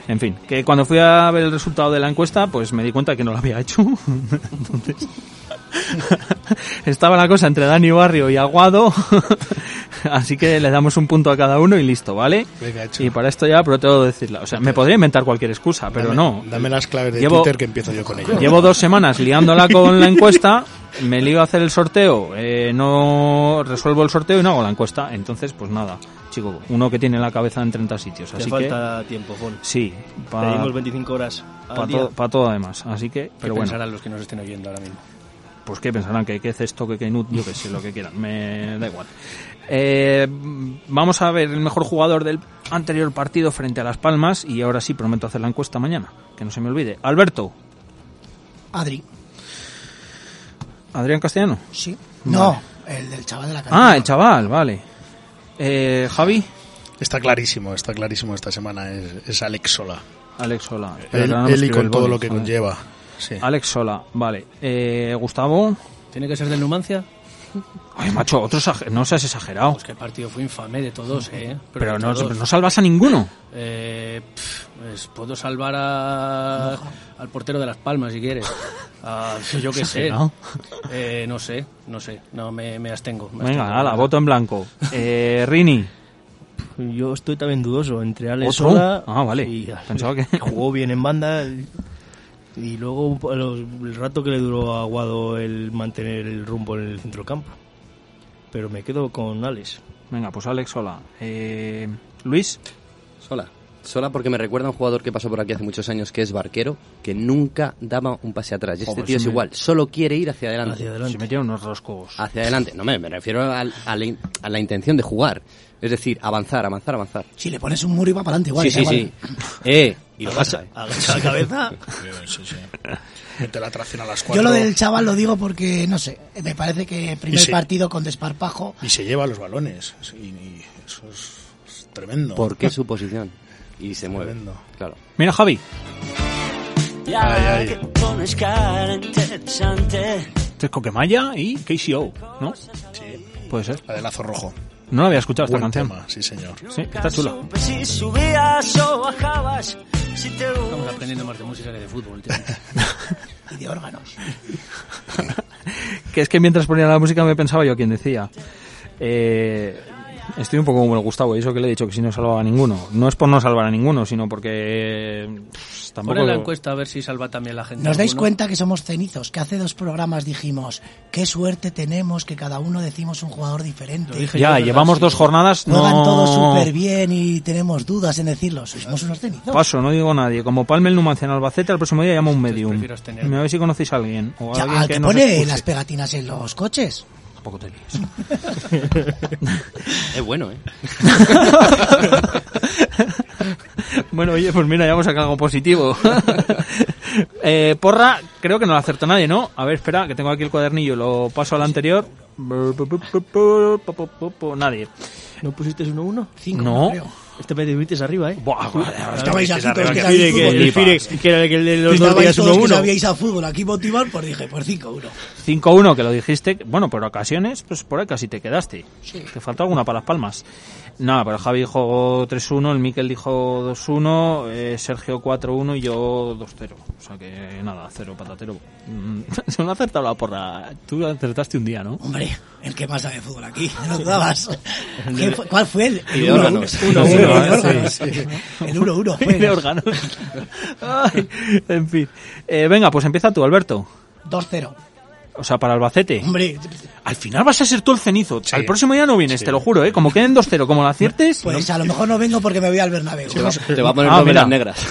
en fin, que cuando fui a ver el resultado de la encuesta, pues me di cuenta que no lo había hecho. Entonces, estaba la cosa entre Dani Barrio y Aguado, así que le damos un punto a cada uno y listo, ¿vale? Venga, hecho. Y para esto ya protesto decirla. O sea, me podría inventar cualquier excusa, pero Dame- no. Dame las claves de Llevo- Twitter que empiezo yo con ello. Llevo dos semanas liándola con la encuesta, me lío a hacer el sorteo, eh, no resuelvo el sorteo y no hago la encuesta. Entonces, pues nada, chico. Uno que tiene la cabeza en 30 sitios. Te Así falta tiempo, Fon. que. Sí, Pedimos 25 horas para todo, pa todo además. Así que. Pero ¿Qué bueno. pensarán los que nos estén oyendo ahora mismo? Pues qué pensarán que qué cesto, que qué nut, yo que sé, lo que quieran, me da igual. Eh, vamos a ver el mejor jugador del anterior partido frente a Las Palmas y ahora sí prometo hacer la encuesta mañana, que no se me olvide. Alberto, Adri. Adrián Castellano. Sí. Vale. No, el del chaval de la cantina. Ah, el chaval, vale. Eh, Javi. Está clarísimo, está clarísimo esta semana. Es, es Alex Sola. Alex Sola. Él, él y con todo lo que conlleva. Sí. Alex Sola, vale. Eh, Gustavo. ¿Tiene que ser del Numancia? Ay, macho, otro no seas exagerado. Pues que el partido fue infame de todos, ¿eh? Pero no, todos. no salvas a ninguno. Eh, pues puedo salvar a, al portero de Las Palmas si quieres. A- yo qué sé. Exagerado. Eh, no sé, no sé. No, me, me abstengo. me Venga, abstengo. ala, voto en blanco. Eh, Rini. Yo estoy también dudoso entre Alex ¿Otro? Sola Ah, vale. y Pensaba que- jugó bien en banda y luego un po- los- el rato que le duró a Aguado el mantener el rumbo en el centrocampo. Pero me quedo con Alex. Venga, pues Alex Sola. Eh, Luis. Sola. Sola porque me recuerda a un jugador que pasó por aquí hace muchos años que es Barquero, que nunca daba un pase atrás. Y este Joder, tío es me- igual, solo quiere ir hacia adelante. Hacia adelante. Se metieron unos roscos. Hacia adelante. No, me, me refiero al- a, la, in- a la intención de jugar. Es decir, avanzar, avanzar, avanzar. Si le pones un muro y va para adelante igual. sí, sí, sí. Eh, y lo pasa. eh. agacha la cabeza. Sí, sí. Mete la tracción a las Yo cuatro lo del chaval lo digo porque, no sé, me parece que primer partido con desparpajo. y se lleva los balones. Y, y eso es, es tremendo. Porque es su posición. Y se mueve. Tremendo. Claro. Mira, Javi. Ya Ay, ay. Este es Coquemaya y KCO, ¿no? Sí. Puede ser. La de lazo rojo. No la había escuchado esta Buen canción. tema, sí, señor. Sí, está chula. Supe si subías o bajabas. Si te Estamos aprendiendo más de música que de fútbol, tío. Y de órganos. Que es que mientras ponía la música me pensaba yo quién decía. Eh, estoy un poco como el Gustavo, y eso que le he dicho que si no salvaba a ninguno. No es por no salvar a ninguno, sino porque pff, tampoco... Pon en la encuesta a ver si salva también la gente. Nos dais alguno. cuenta que somos cenizos, que hace dos programas dijimos, qué suerte tenemos que cada uno decimos un jugador diferente. Ya, llevamos dos jornadas, Juegan no... todos súper bien y tenemos dudas en decirlo. Somos unos cenizos. Paso, no digo nadie. Como Palme el Numancia en Albacete, al próximo día llama un medium. Y me a ver si conocéis a alguien. O a Ya, alguien al que, que nos pone escuche. las pegatinas en los coches. Tampoco. Es bueno, ¿eh? bueno, oye, pues mira, ya hemos sacado algo positivo. eh, porra, creo que no lo acertó nadie, ¿no? A ver, espera, que tengo aquí el cuadernillo, lo paso al anterior. Nadie. ¿No pusiste 1-1? Cinco, No. creo. Este de arriba, ¿eh? Buah, vale, Estabais aquí todos que Que, sabéis que, fútbol. el Fire, que era el que los dos Estabais días todos que 1-1. sabíais a fútbol aquí motivar, pues dije, pues 5-1. 5-1, que lo dijiste. Bueno, por ocasiones, pues por ahí casi te quedaste. Te faltó alguna para las palmas. Nada, pero Javi dijo 3-1, el Miquel dijo 2-1, eh, Sergio 4-1 y yo 2-0. O sea que nada, cero patatero. Mm, Se me ha acertado la porra. Tú acertaste un día, ¿no? Hombre, el que más sabe de fútbol aquí, no dudabas. ¿Qué fue- ¿Cuál fue el? El de órganos. sí, sí. El 1-1 fue. de órganos. Ay, en fin. Eh, venga, pues empieza tú, Alberto. 2-0. O sea, para Albacete. Hombre, Al final vas a ser tú el cenizo. Sí. Al próximo día no vienes, Sí. te lo juro, ¿eh? Como queden 2-0, como lo aciertes... pues a lo mejor no vengo porque me voy al Bernabéu. Te va, te va a poner Ah, novelas mira. negras.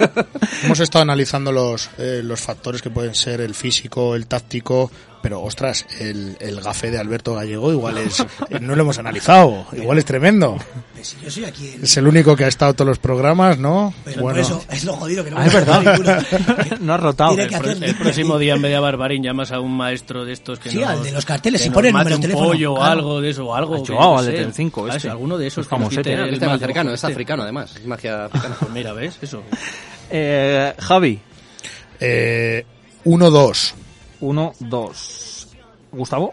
Hemos estado analizando los, eh, los factores que pueden ser el físico, el táctico, pero ostras, el, el gafe de Alberto Gallego igual es, eh, no lo hemos analizado, igual es tremendo. Pues si yo soy aquí el... Es el único que ha estado en todos los programas, ¿no? Pero por eso es lo jodido que no Ah, es verdad. ninguno. no has rotado. Tiene El, pro- el próximo día en vez de a Barbarín llamas a un maestro de estos que Sí, nos, al de los carteles, nos pone el número de teléfono, pollo o claro. algo de eso o algo Joao, al de. Telecinco, Ah, este. alguno de esos Es que nos famosete. quite el Este es africano, de es este. africano además. Es magia africana. Pues mira, ¿ves? Eso. Eh, Javi, Eh, 1-2. 1-2. Gustavo,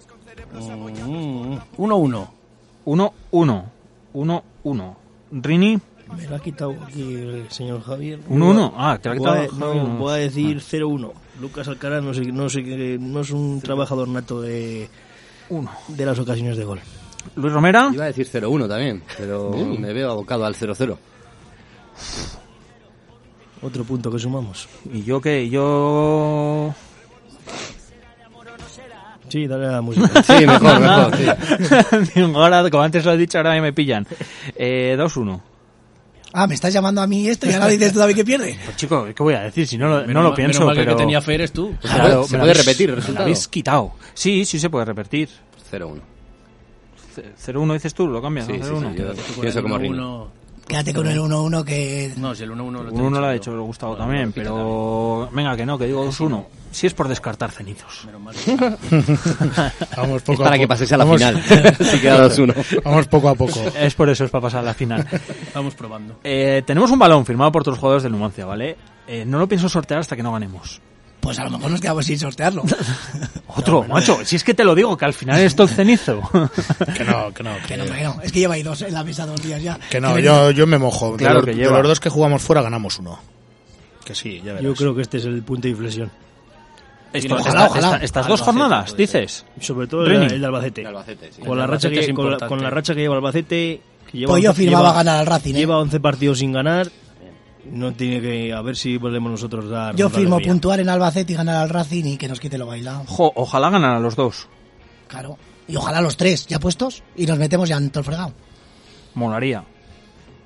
Mm, 1-1. 1-1. 1-1. Rini, Me lo ha quitado aquí el señor Javier. 1-1. Ah, te lo ha Voy a, quitado. no, voy a decir 0-1. Lucas Alcaraz no, sé, no, sé, no es un trabajador nato de, Uno. de las ocasiones de gol. Luis Romera, Iba a decir 0-1 también, pero me veo abocado al 0-0. Otro punto que sumamos. y yo que yo Sí, dale a la música. Sí, mejor, mejor, sí. ahora, como antes lo he dicho, ahora me pillan. Eh, 2-1. Ah, me estás llamando a mí esto y ahora dices tú David que pierde. Pues chico, ¿qué voy a decir? Si no lo, no Menos lo mal- pienso, menos pero... el que tenía fe eres tú. Se Claro, puede- se lo puede repetir el me lo resultado. habéis quitado. Sí, sí se puede repetir. 0-1. C- 0-1 dices tú, lo cambias, Sí, ¿no? sí, 0-1. sí, pienso el como 1-1. Rini. Quédate con el 1-1 que... No, si el 1-1 lo Uno tengo no lo ha hecho, lo Gustavo No, también, no, quita pero... Venga, que no, que digo 2-1. Si es por descartar cenizos. Menos mal. Vamos poco Es para a que paséis a la Vamos- final. si queda 2-1. Vamos poco a poco. Es por eso, es para pasar a la final. Vamos probando. Eh, tenemos un balón firmado por todos los jugadores del Numancia, ¿vale? Eh, no lo pienso sortear hasta que no ganemos. Pues a lo mejor nos quedamos sin sortearlo. Otro, macho, si es que te lo digo, que al final es todo el cenizo. Que no, que no. Que no, que no. Es que lleva ahí dos en la mesa dos días ya. Que no, Que yo, yo me mojo. Claro de, los, que de lleva. los dos que jugamos fuera ganamos uno. Que sí, ya verás. Yo creo que este es el punto de inflexión. Esto- Ojalá, esta- ojalá. esta- estas dos jornadas, puede dices. Sobre todo el, Rini. el de Albacete. El Albacete, sí. Con, la racha Albacete que, es con, la, importante. con la racha que lleva Albacete... Que lleva Pues yo 11 firmaba lleva- ganar al Racing. ¿eh? Lleva 11 partidos sin ganar. No tiene que... A ver si podemos nosotros dar... Yo firmo alegría. puntuar en Albacete y ganar al Racing y que nos quite lo bailado. Jo, ojalá ganan a los dos. Claro. Y ojalá los tres, ya puestos, y nos metemos ya en todo el fregado. Molaría.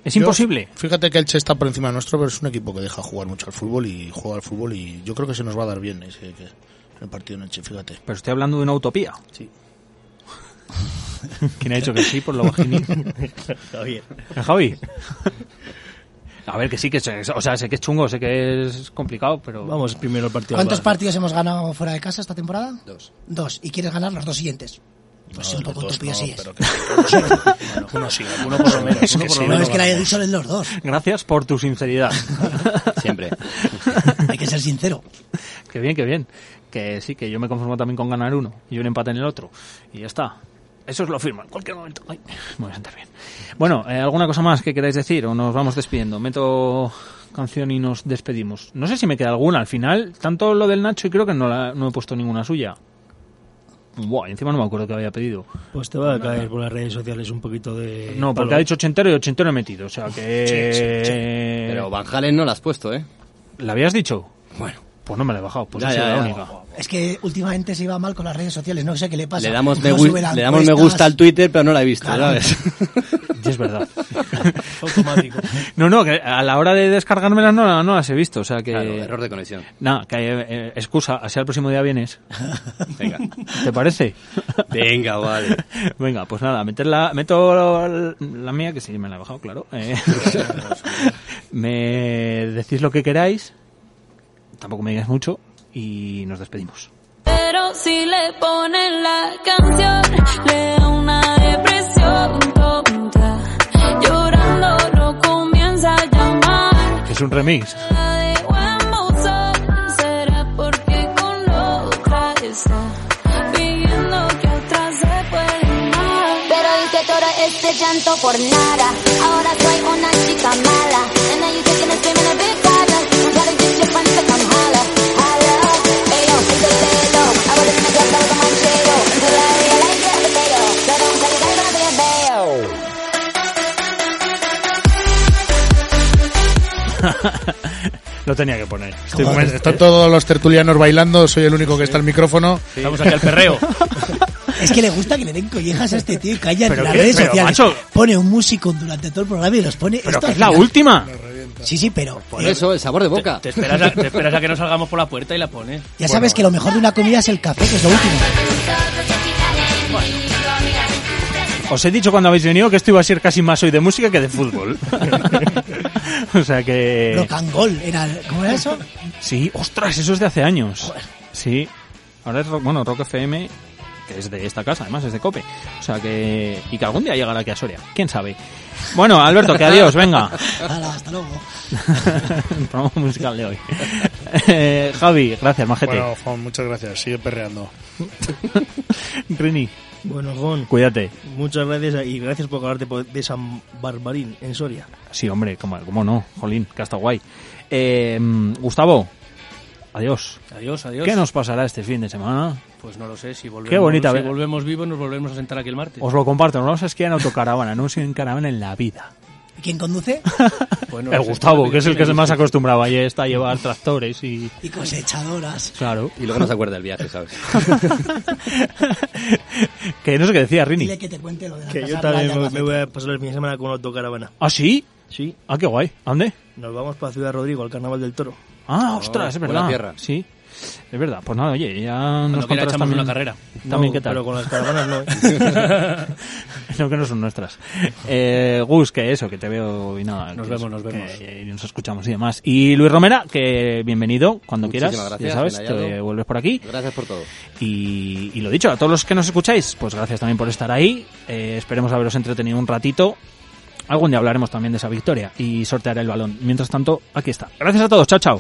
Es Yo- imposible. Fíjate que Elche está por encima nuestro, pero es un equipo que deja jugar mucho al fútbol y juega al fútbol y yo creo que se nos va a dar bien ese que- el partido en Elche, fíjate. Pero estoy hablando de una utopía. Sí. ¿Quién ha dicho que sí por lo bajini? Javier. ¿Eh, Javi? A ver, que sí, que sé, o sea, sé que es chungo, sé que es complicado, pero... Vamos primero el partido. ¿Cuántos partidos hemos ganado fuera de casa esta temporada? Dos. Dos. ¿Y quieres ganar los dos siguientes? Pues No, un poco utopía no, sí es. pero que- uno sí. Uno sí, Uno por lo menos. Uno por sí, lo No, menos. es que la he dicho en los dos. Gracias por tu sinceridad. Siempre. Hay que ser sincero. Qué bien, qué bien. Que sí, que yo me conformo también con ganar uno y un empate en el otro. Y ya está. Eso es lo firmo en cualquier momento. Ay, me voy a sentar bien. Bueno, eh, ¿alguna cosa más que queráis decir o nos vamos despidiendo? Meto canción y nos despedimos. No sé si me queda alguna. Al final, tanto lo del Nacho y creo que no, la- no he puesto ninguna suya. Buah, y encima no me acuerdo que había pedido. Pues te va a caer por las redes sociales un poquito de... No, porque ha dicho ochentero y ochentero he metido. O sea que... Pero Van Halen no la has puesto, ¿eh? ¿La habías dicho? Bueno. Pues no me la he bajado. Pues Ya, esa ya, es la ya. única. Es que últimamente se iba mal con las redes sociales. No sé qué le pasa. Le damos, me, No le damos me gusta al Twitter, pero no la he visto, Claro. ¿sabes? Y es verdad. Automático. No, no, que a la hora de descargármelas no, no las he visto. O sea que... Claro, error de conexión. Nada, que eh, excusa, así al próximo día vienes. Venga. ¿Te parece? Venga, vale. Venga, pues nada, meterla, meto la mía, que sí me la he bajado, claro. Eh, me decís lo que queráis, tampoco me digáis mucho, y nos despedimos. Pero si le ponen la canción, le da una depresión tonta. Llorando no comienza a llamar. Es un remix. Que. Pero hice todo este llanto por nada. Ahora soy una Lo tenía que poner. Estoy como- están todos los tertulianos bailando, soy el único que está al micrófono. Estamos aquí al perreo. Es que le gusta que le den collejas a este tío y calla en ¿Pero las qué? redes Pero, sociales. macho. Pone un músico durante todo el programa y los pone. Pero esto que es la final. última. Sí, sí, pero. Por eso, el sabor de boca. Te esperas, a, te esperas a que no salgamos por la puerta y la pones. Ya sabes que lo mejor de una comida es el café, que es lo último. Os he dicho cuando habéis venido que esto iba a ser casi más hoy de música que de fútbol. o sea que... Rock and roll, era, ¿cómo era eso? Sí, ostras, eso es de hace años. Sí. Ahora es, rock- bueno, Rock FM, que es de esta casa, además es de Cope. O sea que... Y que algún día llegará aquí a Soria. ¿Quién sabe? Bueno, Alberto, que adiós, venga. Hala, hasta luego. El programa musical de hoy. Eh, Javi, gracias, majete. Bueno, Juan, muchas gracias. Sigue perreando. Rini, Bueno, Gon, cuídate. muchas gracias y gracias por acordarte po- de San Barbarín, en Soria. Sí, hombre, cómo, cómo no, jolín, que está guay. Eh, Gustavo, adiós. Adiós, adiós. ¿Qué nos pasará este fin de semana? Pues no lo sé, si volvemos, Qué bonita si ve- volvemos vivos nos volvemos a sentar aquí el martes. Os lo comparto, nos vamos a esquiar en autocaravana, no os en caravana en la vida. ¿Y quién conduce? el Gustavo, que es el que se más acostumbrado ahí está a llevar tractores y... Y cosechadoras. Claro. Y luego no se acuerda del viaje, ¿sabes? que no sé qué decía Rini. Dile que te cuente lo de la Que yo también me, me voy a pasar el fin de semana con una autocaravana. ¿Ah, sí? Sí. Ah, qué guay. ¿A dónde? Nos vamos para Ciudad Rodrigo, al Carnaval del Toro. Ah, ostras, es buena verdad. tierra. Sí. Es verdad. Pues nada, oye, ya nos contarás también una carrera. También No, qué tal. pero con las caravanas no, ¿eh? no, que no son nuestras. Eh, Gus, que eso, que te veo y nada. Nos vemos, eso, nos vemos. que nos escuchamos y demás. Y Luis Romera, que bienvenido cuando Muchísimas quieras. gracias, ya sabes, te vuelves por aquí. Gracias por todo. Y, y lo dicho, a todos los que nos escucháis, pues gracias también por estar ahí. Eh, esperemos haberos entretenido un ratito. Algún día hablaremos también de esa victoria y sortearé el balón. Mientras tanto, aquí está. Gracias a todos. Chao, chao.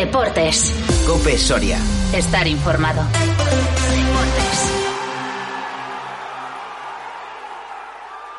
Deportes. Cope Soria. Estar informado.